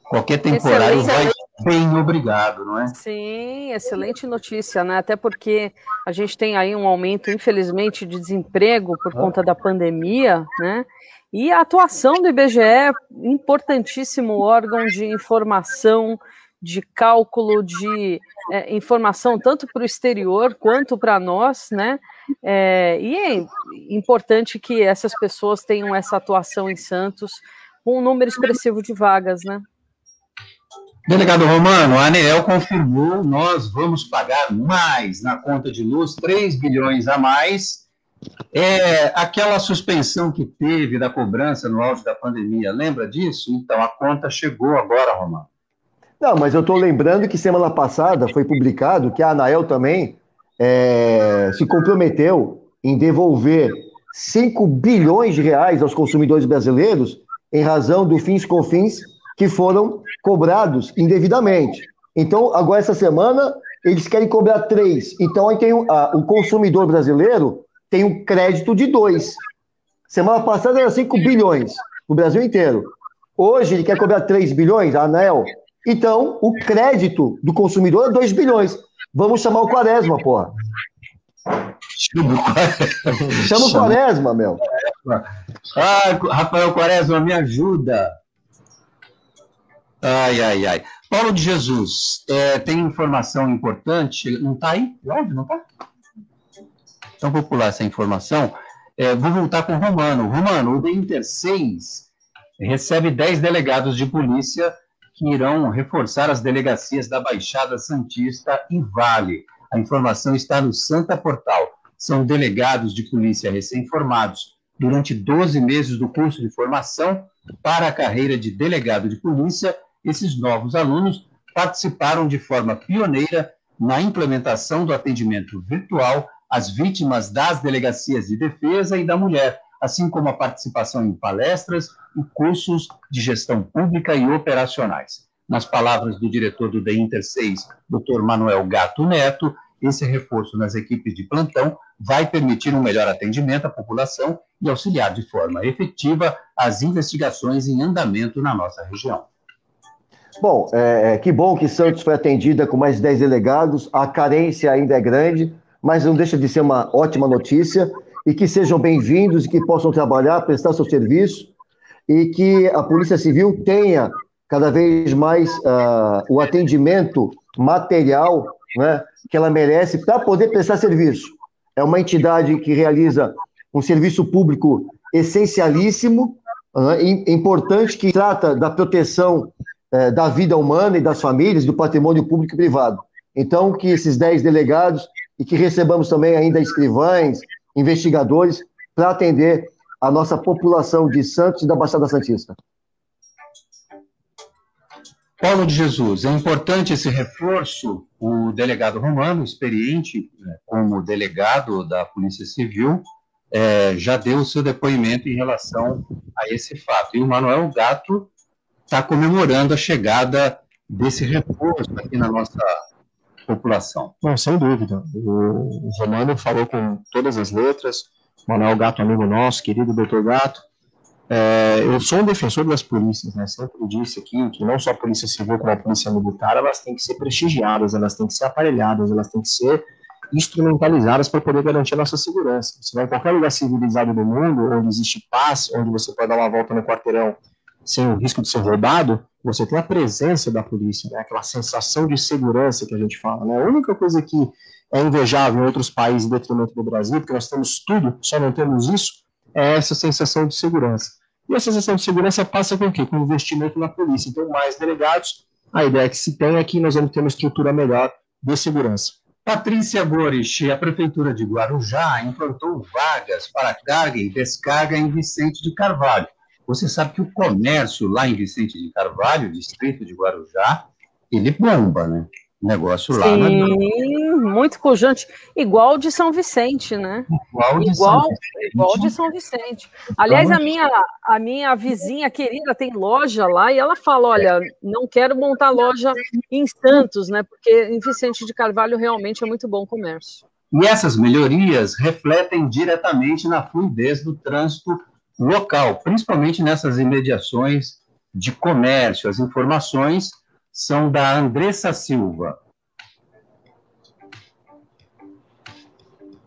qualquer temporário vai bem obrigado, não é? Sim, excelente notícia, né? Até porque a gente tem aí um aumento, infelizmente, de desemprego por conta da pandemia, né? E a atuação do IBGE, importantíssimo órgão de informação, de cálculo, de é, informação tanto para o exterior quanto para nós, né? É, e é importante que essas pessoas tenham essa atuação em Santos com um número expressivo de vagas, né? Delegado Romano, a ANEEL confirmou, nós vamos pagar mais na conta de luz, 3 bilhões a mais, é aquela suspensão que teve da cobrança no auge da pandemia, lembra disso? Então, a conta chegou agora, Romano. Não, mas eu estou lembrando que semana passada foi publicado que a Anael também é, se comprometeu em devolver 5 bilhões de reais aos consumidores brasileiros em razão do fins confins que foram cobrados indevidamente. Então, agora essa semana, eles querem cobrar 3. Então, aí tem a, o consumidor brasileiro tem um crédito de 2. Semana passada era 5 bilhões no Brasil inteiro. Hoje ele quer cobrar 3 bilhões, a ANEL. Então, o crédito do consumidor é 2 bilhões. Vamos chamar o Quaresma, porra. Chama o Quaresma, meu. Ah, Rafael Quaresma, me ajuda. Ai, ai, ai. Paulo de Jesus, é, tem informação importante. Não está aí? Óbvio, não está? Então vou pular essa informação. É, vou voltar com o Romano. Romano, o Inter 6 recebe 10 delegados de polícia que irão reforçar as delegacias da Baixada Santista e Vale. A informação está no Santa Portal. São delegados de polícia recém-formados durante 12 meses do curso de formação para a carreira de delegado de polícia. Esses novos alunos participaram de forma pioneira na implementação do atendimento virtual às vítimas das delegacias de defesa e da mulher, assim como a participação em palestras e cursos de gestão pública e operacionais. Nas palavras do diretor do Inter 6, Dr. Manuel Gato Neto, esse reforço nas equipes de plantão vai permitir um melhor atendimento à população e auxiliar de forma efetiva as investigações em andamento na nossa região. Bom, é, é que bom que Santos foi atendida com mais 10 delegados. A carência ainda é grande, mas não deixa de ser uma ótima notícia e que sejam bem-vindos e que possam trabalhar, prestar seu serviço e que a Polícia Civil tenha cada vez mais uh, o atendimento material né, que ela merece para poder prestar serviço. É uma entidade que realiza um serviço público essencialíssimo, uh, importante, que trata da proteção uh, da vida humana e das famílias, do patrimônio público e privado. Então, que esses 10 delegados e que recebamos também ainda escrivães, investigadores para atender a nossa população de Santos e da Baixada Santista. Paulo de Jesus, é importante esse reforço. O delegado romano, experiente né, como delegado da Polícia Civil, é, já deu o seu depoimento em relação a esse fato. E o Manuel Gato está comemorando a chegada desse reforço aqui na nossa população. Não, sem dúvida. O, o Romano falou com todas as letras, Manuel Gato, amigo nosso, querido doutor Gato. É, eu sou um defensor das polícias, né? Sempre disse aqui que não só a polícia civil como a polícia militar, elas têm que ser prestigiadas, elas têm que ser aparelhadas, elas têm que ser instrumentalizadas para poder garantir a nossa segurança. Se vai em qualquer lugar civilizado do mundo, onde existe paz, onde você pode dar uma volta no quarteirão sem o risco de ser roubado, você tem a presença da polícia, né? aquela sensação de segurança que a gente fala. Né? A única coisa que é invejável em outros países em detrimento do Brasil, porque nós temos tudo, só não temos isso, é essa sensação de segurança. E a sensação de segurança passa com o quê? Com investimento na polícia. Então, mais delegados, a ideia que se tem é que nós vamos ter uma estrutura melhor de segurança. Patrícia Boric, a Prefeitura de Guarujá implantou vagas para carga e descarga em Vicente de Carvalho. Você sabe que o comércio lá em Vicente de Carvalho, distrito de Guarujá, ele bomba, né? O negócio lá. Sim, muito pujante. Igual de São Vicente, né? Igual de, igual, São, Vicente. igual de São Vicente. Aliás, a minha, a minha vizinha querida tem loja lá e ela fala: olha, não quero montar loja em Santos, né? Porque em Vicente de Carvalho realmente é muito bom comércio. E essas melhorias refletem diretamente na fluidez do trânsito local, principalmente nessas imediações de comércio. As informações são da Andressa Silva.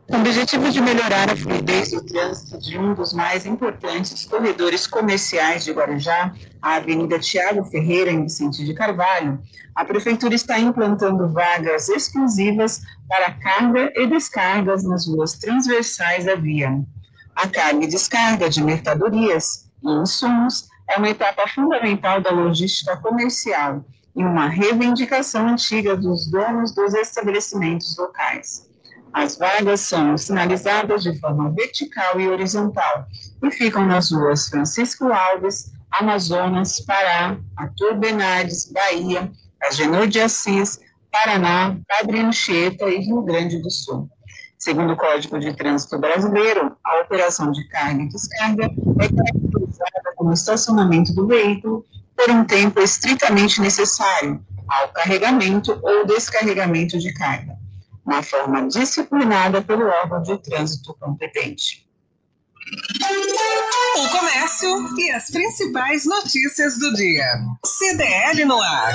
Com o objetivo de melhorar a fluidez do trânsito de um dos mais importantes corredores comerciais de Guarujá, a Avenida Tiago Ferreira, em Vicente de Carvalho, a Prefeitura está implantando vagas exclusivas para carga e descargas nas ruas transversais da via. A carga e descarga de mercadorias e insumos é uma etapa fundamental da logística comercial e uma reivindicação antiga dos donos dos estabelecimentos locais. As vagas são sinalizadas de forma vertical e horizontal e ficam nas ruas Francisco Alves, Amazonas, Pará, Arthur Bernardes, Bahia, Agenor de Assis, Paraná, Padre Anchieta e Rio Grande do Sul. Segundo o Código de Trânsito Brasileiro, a operação de carga e descarga é caracterizada como estacionamento do veículo por um tempo estritamente necessário ao carregamento ou descarregamento de carga, na forma disciplinada pelo órgão de trânsito competente. O comércio e as principais notícias do dia. CDL no ar.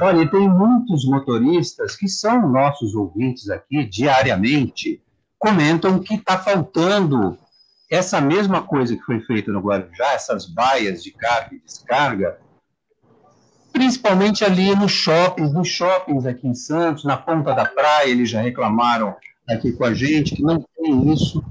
Olha, tem muitos motoristas que são nossos ouvintes aqui diariamente, comentam que está faltando essa mesma coisa que foi feita no Guarujá, essas baias de carga e descarga, principalmente ali nos shoppings, nos shoppings aqui em Santos, na ponta da praia, eles já reclamaram aqui com a gente que não tem isso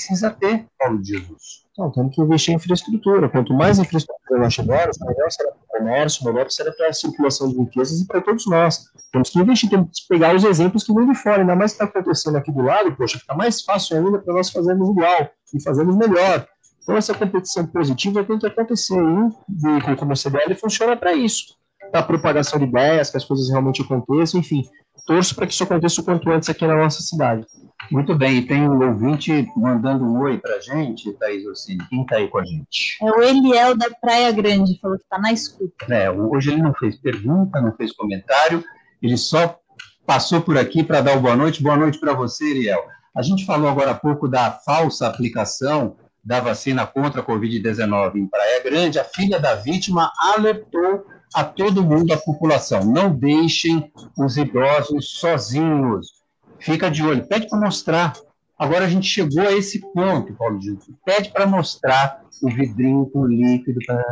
precisa ter, Paulo Jesus. Então, temos que investir em infraestrutura. Quanto mais infraestrutura nós tivermos, melhor será para o comércio, melhor será para a circulação de riquezas e para todos nós. Temos que investir, temos que pegar os exemplos que vêm de fora, ainda mais que está acontecendo aqui do lado, poxa, fica mais fácil ainda para nós fazermos igual e fazermos melhor. Então, essa competição positiva tem que acontecer e como a CDL funciona para isso para propagação de ideias, que as coisas realmente aconteçam, enfim, torço para que isso aconteça o quanto antes aqui na nossa cidade. Muito bem, e tem um ouvinte mandando um oi para a gente, Thaís Ossini. Quem está aí com a gente? É o Eliel da Praia Grande, falou que está na escuta. É, hoje ele não fez pergunta, não fez comentário, ele só passou por aqui para dar o boa noite. Boa noite para você, Eliel. A gente falou agora há pouco da falsa aplicação da vacina contra a Covid-19 em Praia Grande. A filha da vítima alertou a todo mundo, a população, não deixem os idosos sozinhos fica de olho, pede para mostrar. Agora a gente chegou a esse ponto, Paulo Gil. Pede para mostrar o vidrinho com líquido para.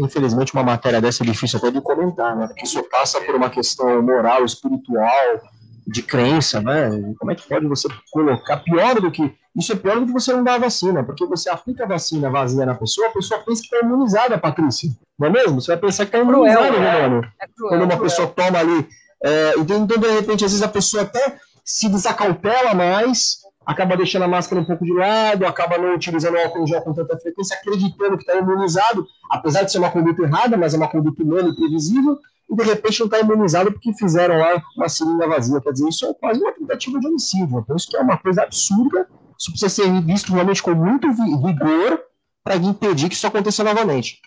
Infelizmente, uma matéria dessa é difícil até de comentar, né? Porque isso passa por uma questão moral, espiritual, de crença, né? Como é que pode você colocar pior do que. Isso é pior do que você não dar a vacina, porque você aplica a vacina vazia na pessoa, a pessoa pensa que está imunizada, Patrícia. Não é mesmo? Você vai pensar que está imunizada, né, mano? É cruel, Quando uma é pessoa toma ali é, então, então, de repente, às vezes a pessoa até se desacautela mais, acaba deixando a máscara um pouco de lado, acaba não utilizando o álcool em gel com tanta frequência, acreditando que está imunizado, apesar de ser uma conduta errada, mas é uma conduta humana e previsível, e de repente não está imunizado porque fizeram lá uma seringa vazia. Quer dizer, isso é quase uma tentativa de homicídio. Então, isso que é uma coisa absurda, isso precisa ser visto realmente com muito vigor para impedir que isso aconteça novamente.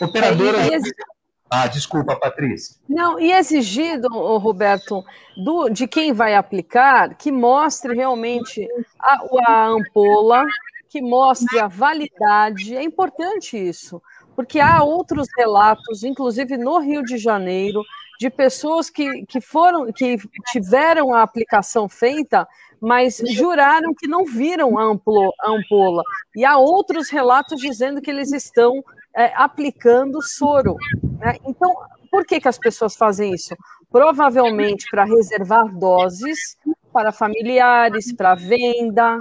Operadora. É, ah, desculpa, Patrícia. Não, e exigido, Roberto, do, de quem vai aplicar, que mostre realmente a, a ampola, que mostre a validade. É importante isso, porque há outros relatos, inclusive no Rio de Janeiro, de pessoas que, que foram, que tiveram a aplicação feita, mas juraram que não viram a, a ampola. E há outros relatos dizendo que eles estão é, aplicando soro. Né? Então, por que, que as pessoas fazem isso? Provavelmente para reservar doses para familiares, para venda.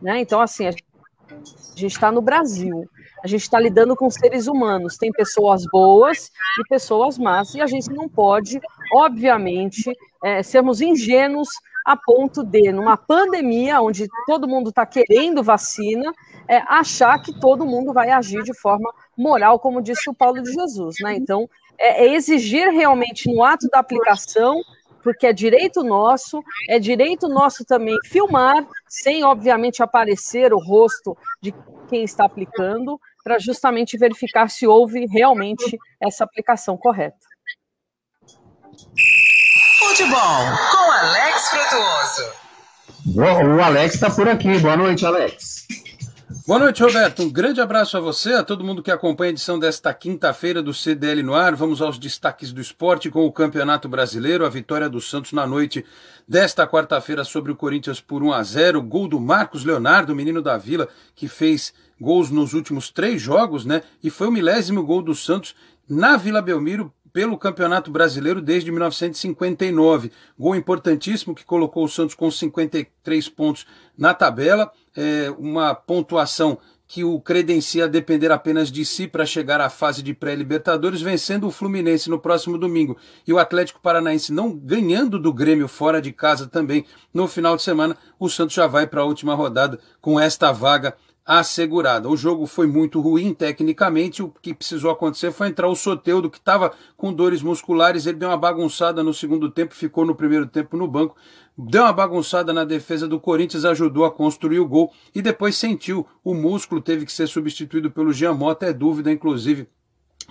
Né? Então, assim, a gente está no Brasil, a gente está lidando com seres humanos, tem pessoas boas e pessoas más, e a gente não pode, obviamente, é, sermos ingênuos a ponto de, numa pandemia onde todo mundo está querendo vacina, é, achar que todo mundo vai agir de forma moral, como disse o Paulo de Jesus. Né? Então, é, é exigir realmente no ato da aplicação porque é direito nosso, é direito nosso também filmar, sem obviamente aparecer o rosto de quem está aplicando, para justamente verificar se houve realmente essa aplicação correta. Futebol com Alex Frutuoso. O Alex está por aqui. Boa noite, Alex. Boa noite, Roberto. Um grande abraço a você, a todo mundo que acompanha a edição desta quinta-feira do CDL no ar. Vamos aos destaques do esporte com o Campeonato Brasileiro, a vitória do Santos na noite desta quarta-feira sobre o Corinthians por 1 a 0, gol do Marcos Leonardo, menino da Vila, que fez gols nos últimos três jogos, né? E foi o milésimo gol do Santos na Vila Belmiro pelo Campeonato Brasileiro desde 1959. Gol importantíssimo que colocou o Santos com 53 pontos na tabela, é, uma pontuação que o credencia a depender apenas de si para chegar à fase de pré-libertadores, vencendo o Fluminense no próximo domingo e o Atlético Paranaense não ganhando do Grêmio fora de casa também no final de semana, o Santos já vai para a última rodada com esta vaga assegurada. O jogo foi muito ruim tecnicamente, o que precisou acontecer foi entrar o Soteudo, que estava com dores musculares, ele deu uma bagunçada no segundo tempo, ficou no primeiro tempo no banco, deu uma bagunçada na defesa do Corinthians, ajudou a construir o gol e depois sentiu o músculo, teve que ser substituído pelo Jean Mota, é dúvida, inclusive,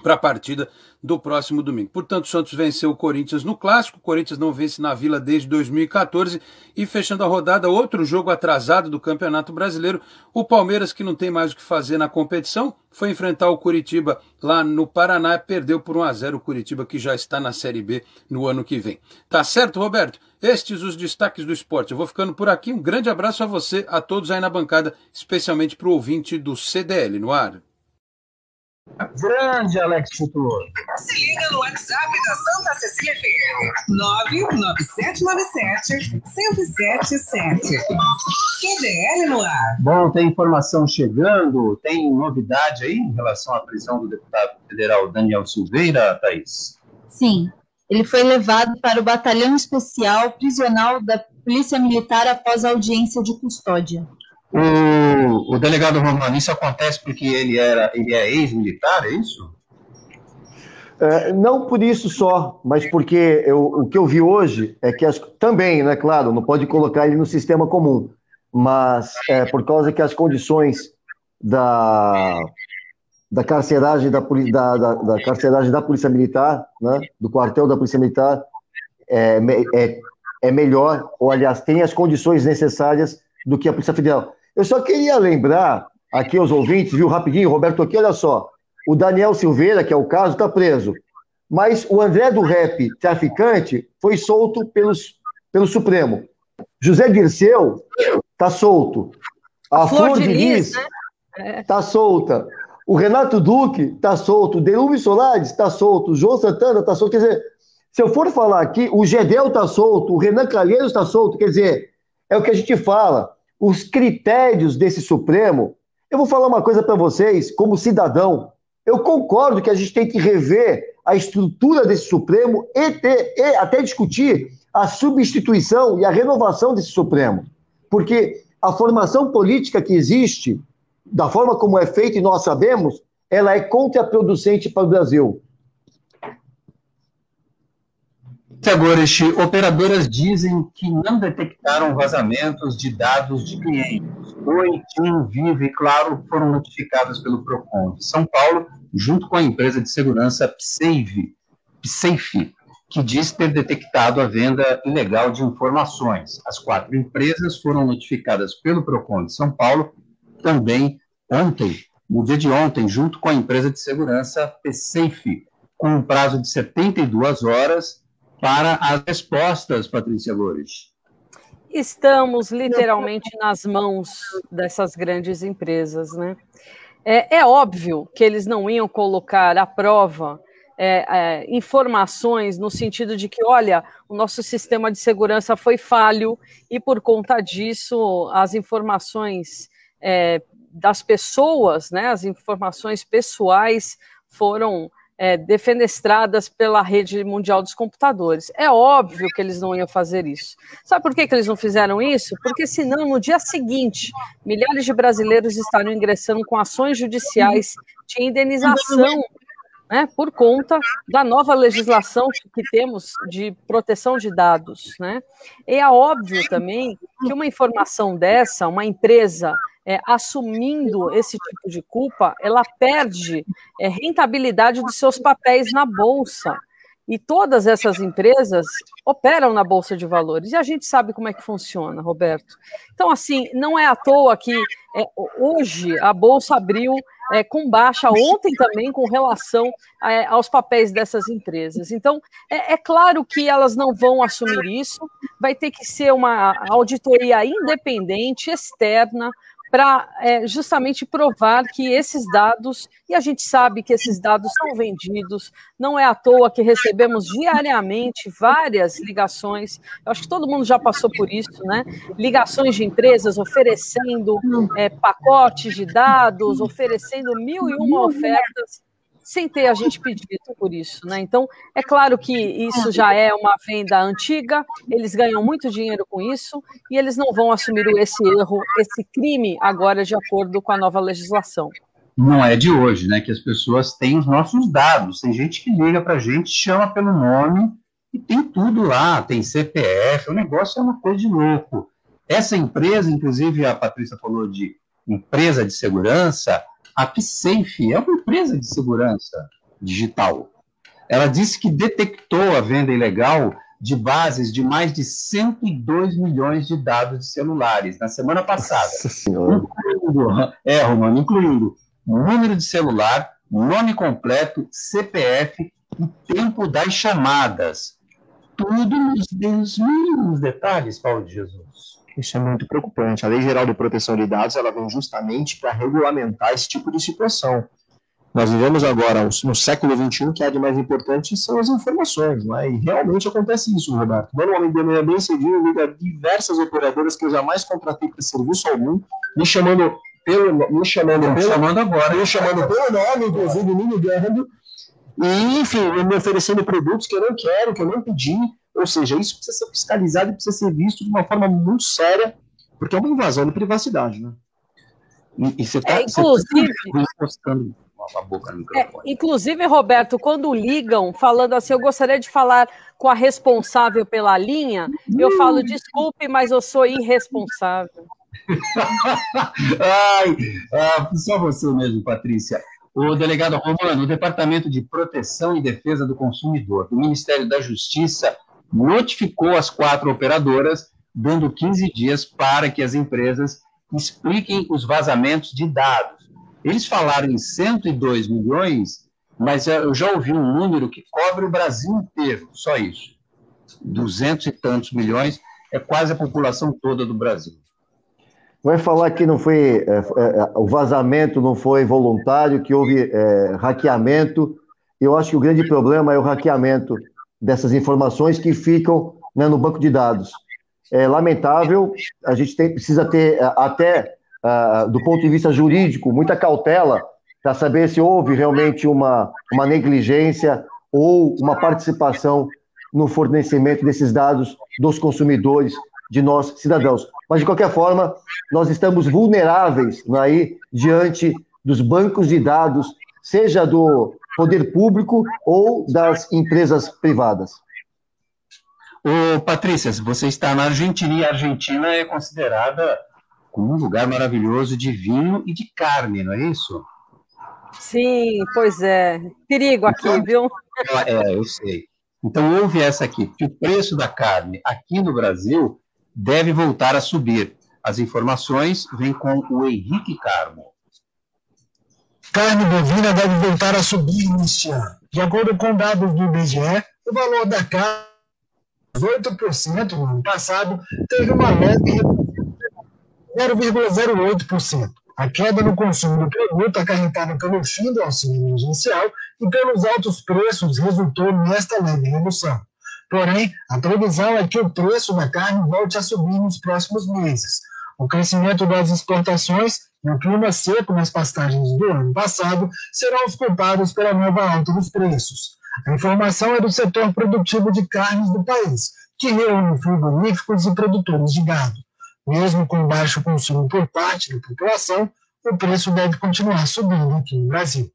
para a partida do próximo domingo. Portanto, o Santos venceu o Corinthians no clássico, o Corinthians não vence na Vila desde 2014 e fechando a rodada, outro jogo atrasado do Campeonato Brasileiro, o Palmeiras que não tem mais o que fazer na competição, foi enfrentar o Curitiba lá no Paraná perdeu por 1 a 0 o Curitiba que já está na Série B no ano que vem. Tá certo, Roberto? Estes os destaques do esporte. Eu vou ficando por aqui. Um grande abraço a você, a todos aí na bancada, especialmente para o ouvinte do CDL no ar. Grande Alex Futur. Se liga no WhatsApp da Santa Cecília FM. 99797-1077. QDL no ar. Bom, tem informação chegando, tem novidade aí em relação à prisão do deputado federal Daniel Silveira, Thaís? Sim, ele foi levado para o batalhão especial prisional da Polícia Militar após a audiência de custódia. O, o delegado Romano, isso acontece porque ele, era, ele é ex-militar, é isso? É, não por isso só, mas porque eu, o que eu vi hoje é que as, também, né, claro, não pode colocar ele no sistema comum, mas é, por causa que as condições da, da carceragem da, da, da, da carceragem da Polícia Militar, né, do quartel da Polícia Militar, é, é, é melhor, ou aliás, tem as condições necessárias do que a Polícia Federal. Eu só queria lembrar aqui aos ouvintes, viu, rapidinho, Roberto, aqui, olha só. O Daniel Silveira, que é o caso, está preso. Mas o André do Rap, traficante, foi solto pelos, pelo Supremo. José Dirceu está solto. A Flor, Flor de Lis está né? Tá solta. O Renato Duque está solto. O Delumi Solares está solto. O João Santana está solto. Quer dizer, se eu for falar aqui, o Gedel está solto. O Renan Calheiros está solto. Quer dizer, é o que a gente fala os critérios desse Supremo. Eu vou falar uma coisa para vocês, como cidadão. Eu concordo que a gente tem que rever a estrutura desse Supremo e, ter, e até discutir a substituição e a renovação desse Supremo. Porque a formação política que existe, da forma como é feita e nós sabemos, ela é contraproducente para o Brasil. Agora, operadoras dizem que não detectaram vazamentos de dados de clientes. Oi, Tim, Vivo e Claro foram notificadas pelo PROCON de São Paulo, junto com a empresa de segurança Psafe, Psafe, que diz ter detectado a venda ilegal de informações. As quatro empresas foram notificadas pelo PROCON de São Paulo também ontem, no dia de ontem, junto com a empresa de segurança Psafe, com um prazo de 72 horas para as respostas, Patrícia Loures. Estamos literalmente nas mãos dessas grandes empresas, né? É, é óbvio que eles não iam colocar à prova é, é, informações no sentido de que, olha, o nosso sistema de segurança foi falho e por conta disso as informações é, das pessoas, né, as informações pessoais foram é, defenestradas pela rede mundial dos computadores. É óbvio que eles não iam fazer isso. Sabe por que, que eles não fizeram isso? Porque senão, no dia seguinte, milhares de brasileiros estariam ingressando com ações judiciais de indenização né, por conta da nova legislação que temos de proteção de dados. Né? E é óbvio também que uma informação dessa, uma empresa é, assumindo esse tipo de culpa, ela perde é, rentabilidade dos seus papéis na bolsa. E todas essas empresas operam na bolsa de valores. E a gente sabe como é que funciona, Roberto. Então, assim, não é à toa que é, hoje a bolsa abriu é, com baixa, ontem também, com relação é, aos papéis dessas empresas. Então, é, é, claro que elas não vão assumir isso, vai ter que ser uma auditoria independente, externa, para é, justamente provar que esses dados, e a gente sabe que esses dados são vendidos, não é à toa que recebemos diariamente várias ligações, eu acho que todo mundo já passou por isso, né? Ligações de empresas oferecendo é, pacotes de dados, oferecendo mil e uma ofertas sem ter a gente pedido por isso, né? Então, é claro que isso já é uma venda antiga, eles ganham muito dinheiro com isso e eles não vão assumir esse erro, esse crime agora de acordo com a nova legislação. Não é de hoje, né? Que as pessoas têm os nossos dados. Tem gente que liga para a gente, chama pelo nome e tem tudo lá, tem CPF, o negócio é uma coisa de louco. Essa empresa, inclusive a Patrícia falou de empresa de segurança, a PSafe é uma empresa de segurança digital. Ela disse que detectou a venda ilegal de bases de mais de 102 milhões de dados de celulares na semana passada. Incluindo, é, Romano, incluindo número de celular, nome completo, CPF e tempo das chamadas. Tudo nos, nos mínimos detalhes, Paulo de Jesus. Isso é muito preocupante. A Lei Geral de Proteção de Dados ela vem justamente para regulamentar esse tipo de situação. Nós vivemos agora no século XXI, que é de mais importante são as informações, né? e realmente acontece isso, Roberto. Normalmente, de manhã bem cedinho, liga diversas operadoras que eu jamais contratei para serviço algum, me chamando pelo, me chamando, pelo, chamando agora, me chamando pelo nome, inclusive me ligando, e enfim, me oferecendo produtos que eu não quero, que eu não pedi, ou seja, isso precisa ser fiscalizado e precisa ser visto de uma forma muito séria, porque é uma invasão de privacidade, né? E, e você está é, inclusive, boca no É, inclusive, Roberto, quando ligam falando assim, eu gostaria de falar com a responsável pela linha, eu falo, desculpe, mas eu sou irresponsável. *laughs* Ai, ah, só você mesmo, Patrícia. O delegado Romano, o Departamento de Proteção e Defesa do Consumidor do Ministério da Justiça notificou as quatro operadoras, dando 15 dias para que as empresas expliquem os vazamentos de dados. Eles falaram em 102 milhões, mas eu já ouvi um número que cobre o Brasil inteiro, só isso. 200 e tantos milhões é quase a população toda do Brasil. Vai falar que não foi é, é, o vazamento não foi voluntário, que houve é, hackeamento. Eu acho que o grande problema é o hackeamento dessas informações que ficam né, no banco de dados. É lamentável, a gente tem, precisa ter até, uh, do ponto de vista jurídico, muita cautela para saber se houve realmente uma, uma negligência ou uma participação no fornecimento desses dados dos consumidores, de nós, cidadãos. Mas, de qualquer forma, nós estamos vulneráveis aí diante dos bancos de dados, seja do poder público ou das empresas privadas. Ô, Patrícia, você está na Argentina e a Argentina é considerada como um lugar maravilhoso de vinho e de carne, não é isso? Sim, pois é. Perigo aqui, então, viu? É, eu sei. Então, houve essa aqui, que o preço da carne aqui no Brasil deve voltar a subir. As informações vêm com o Henrique Carmo. Carne bovina deve voltar a subir neste ano. De acordo com dados do IBGE, o valor da carne, 8% no ano passado, teve uma leve 0,08%. A queda no consumo do produto, acarretada pelo fim do auxílio emergencial e pelos altos preços, resultou nesta leve redução. Porém, a previsão é que o preço da carne volte a subir nos próximos meses. O crescimento das exportações e o clima seco nas pastagens do ano passado serão os culpados pela nova alta dos preços. A informação é do setor produtivo de carnes do país, que reúne frigoríficos e produtores de gado. Mesmo com baixo consumo por parte da população, o preço deve continuar subindo aqui no Brasil.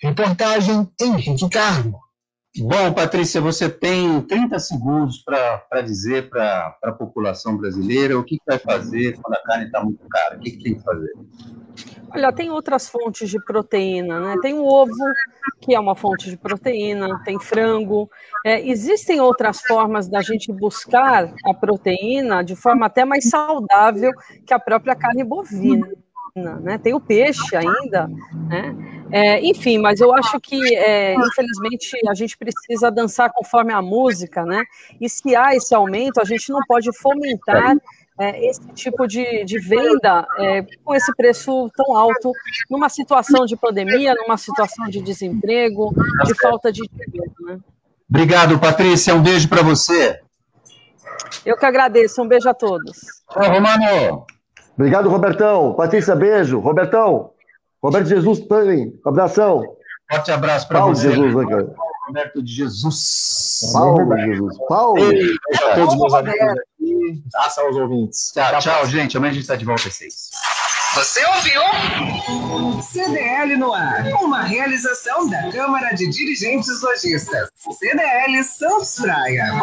Reportagem Henrique Carmo. Bom, Patrícia, você tem 30 segundos para dizer para a população brasileira o que, que, vai fazer quando a carne está muito cara. O que, que tem que fazer? Olha, tem outras fontes de proteína, né? Tem o ovo, que é uma fonte de proteína, tem frango. É, existem outras formas da gente buscar a proteína de forma até mais saudável que a própria carne bovina né? Tem o peixe ainda, né? É, enfim, mas eu acho que, é, infelizmente, a gente precisa dançar conforme a música, né? E se há esse aumento, a gente não pode fomentar é, esse tipo de, de venda é, com esse preço tão alto, numa situação de pandemia, numa situação de desemprego, de falta de dinheiro, né? Obrigado, Patrícia. Um beijo para você. Eu que agradeço. Um beijo a todos. Ô, Romano. Obrigado, Robertão. Patrícia, beijo. Robertão, Roberto Jesus também. Abração. Forte abraço para Paulo você. Jesus, né, cara? Roberto de Jesus. Paulo Jesus. Paulo. Beijo a todos meus amigos aqui. Abraço aos ouvintes. Tchau, tchau, gente. Amanhã a gente está de volta às seis. Você ouviu? CDL no ar. Uma realização da Câmara de Dirigentes Lojistas. CDL Santos Praia.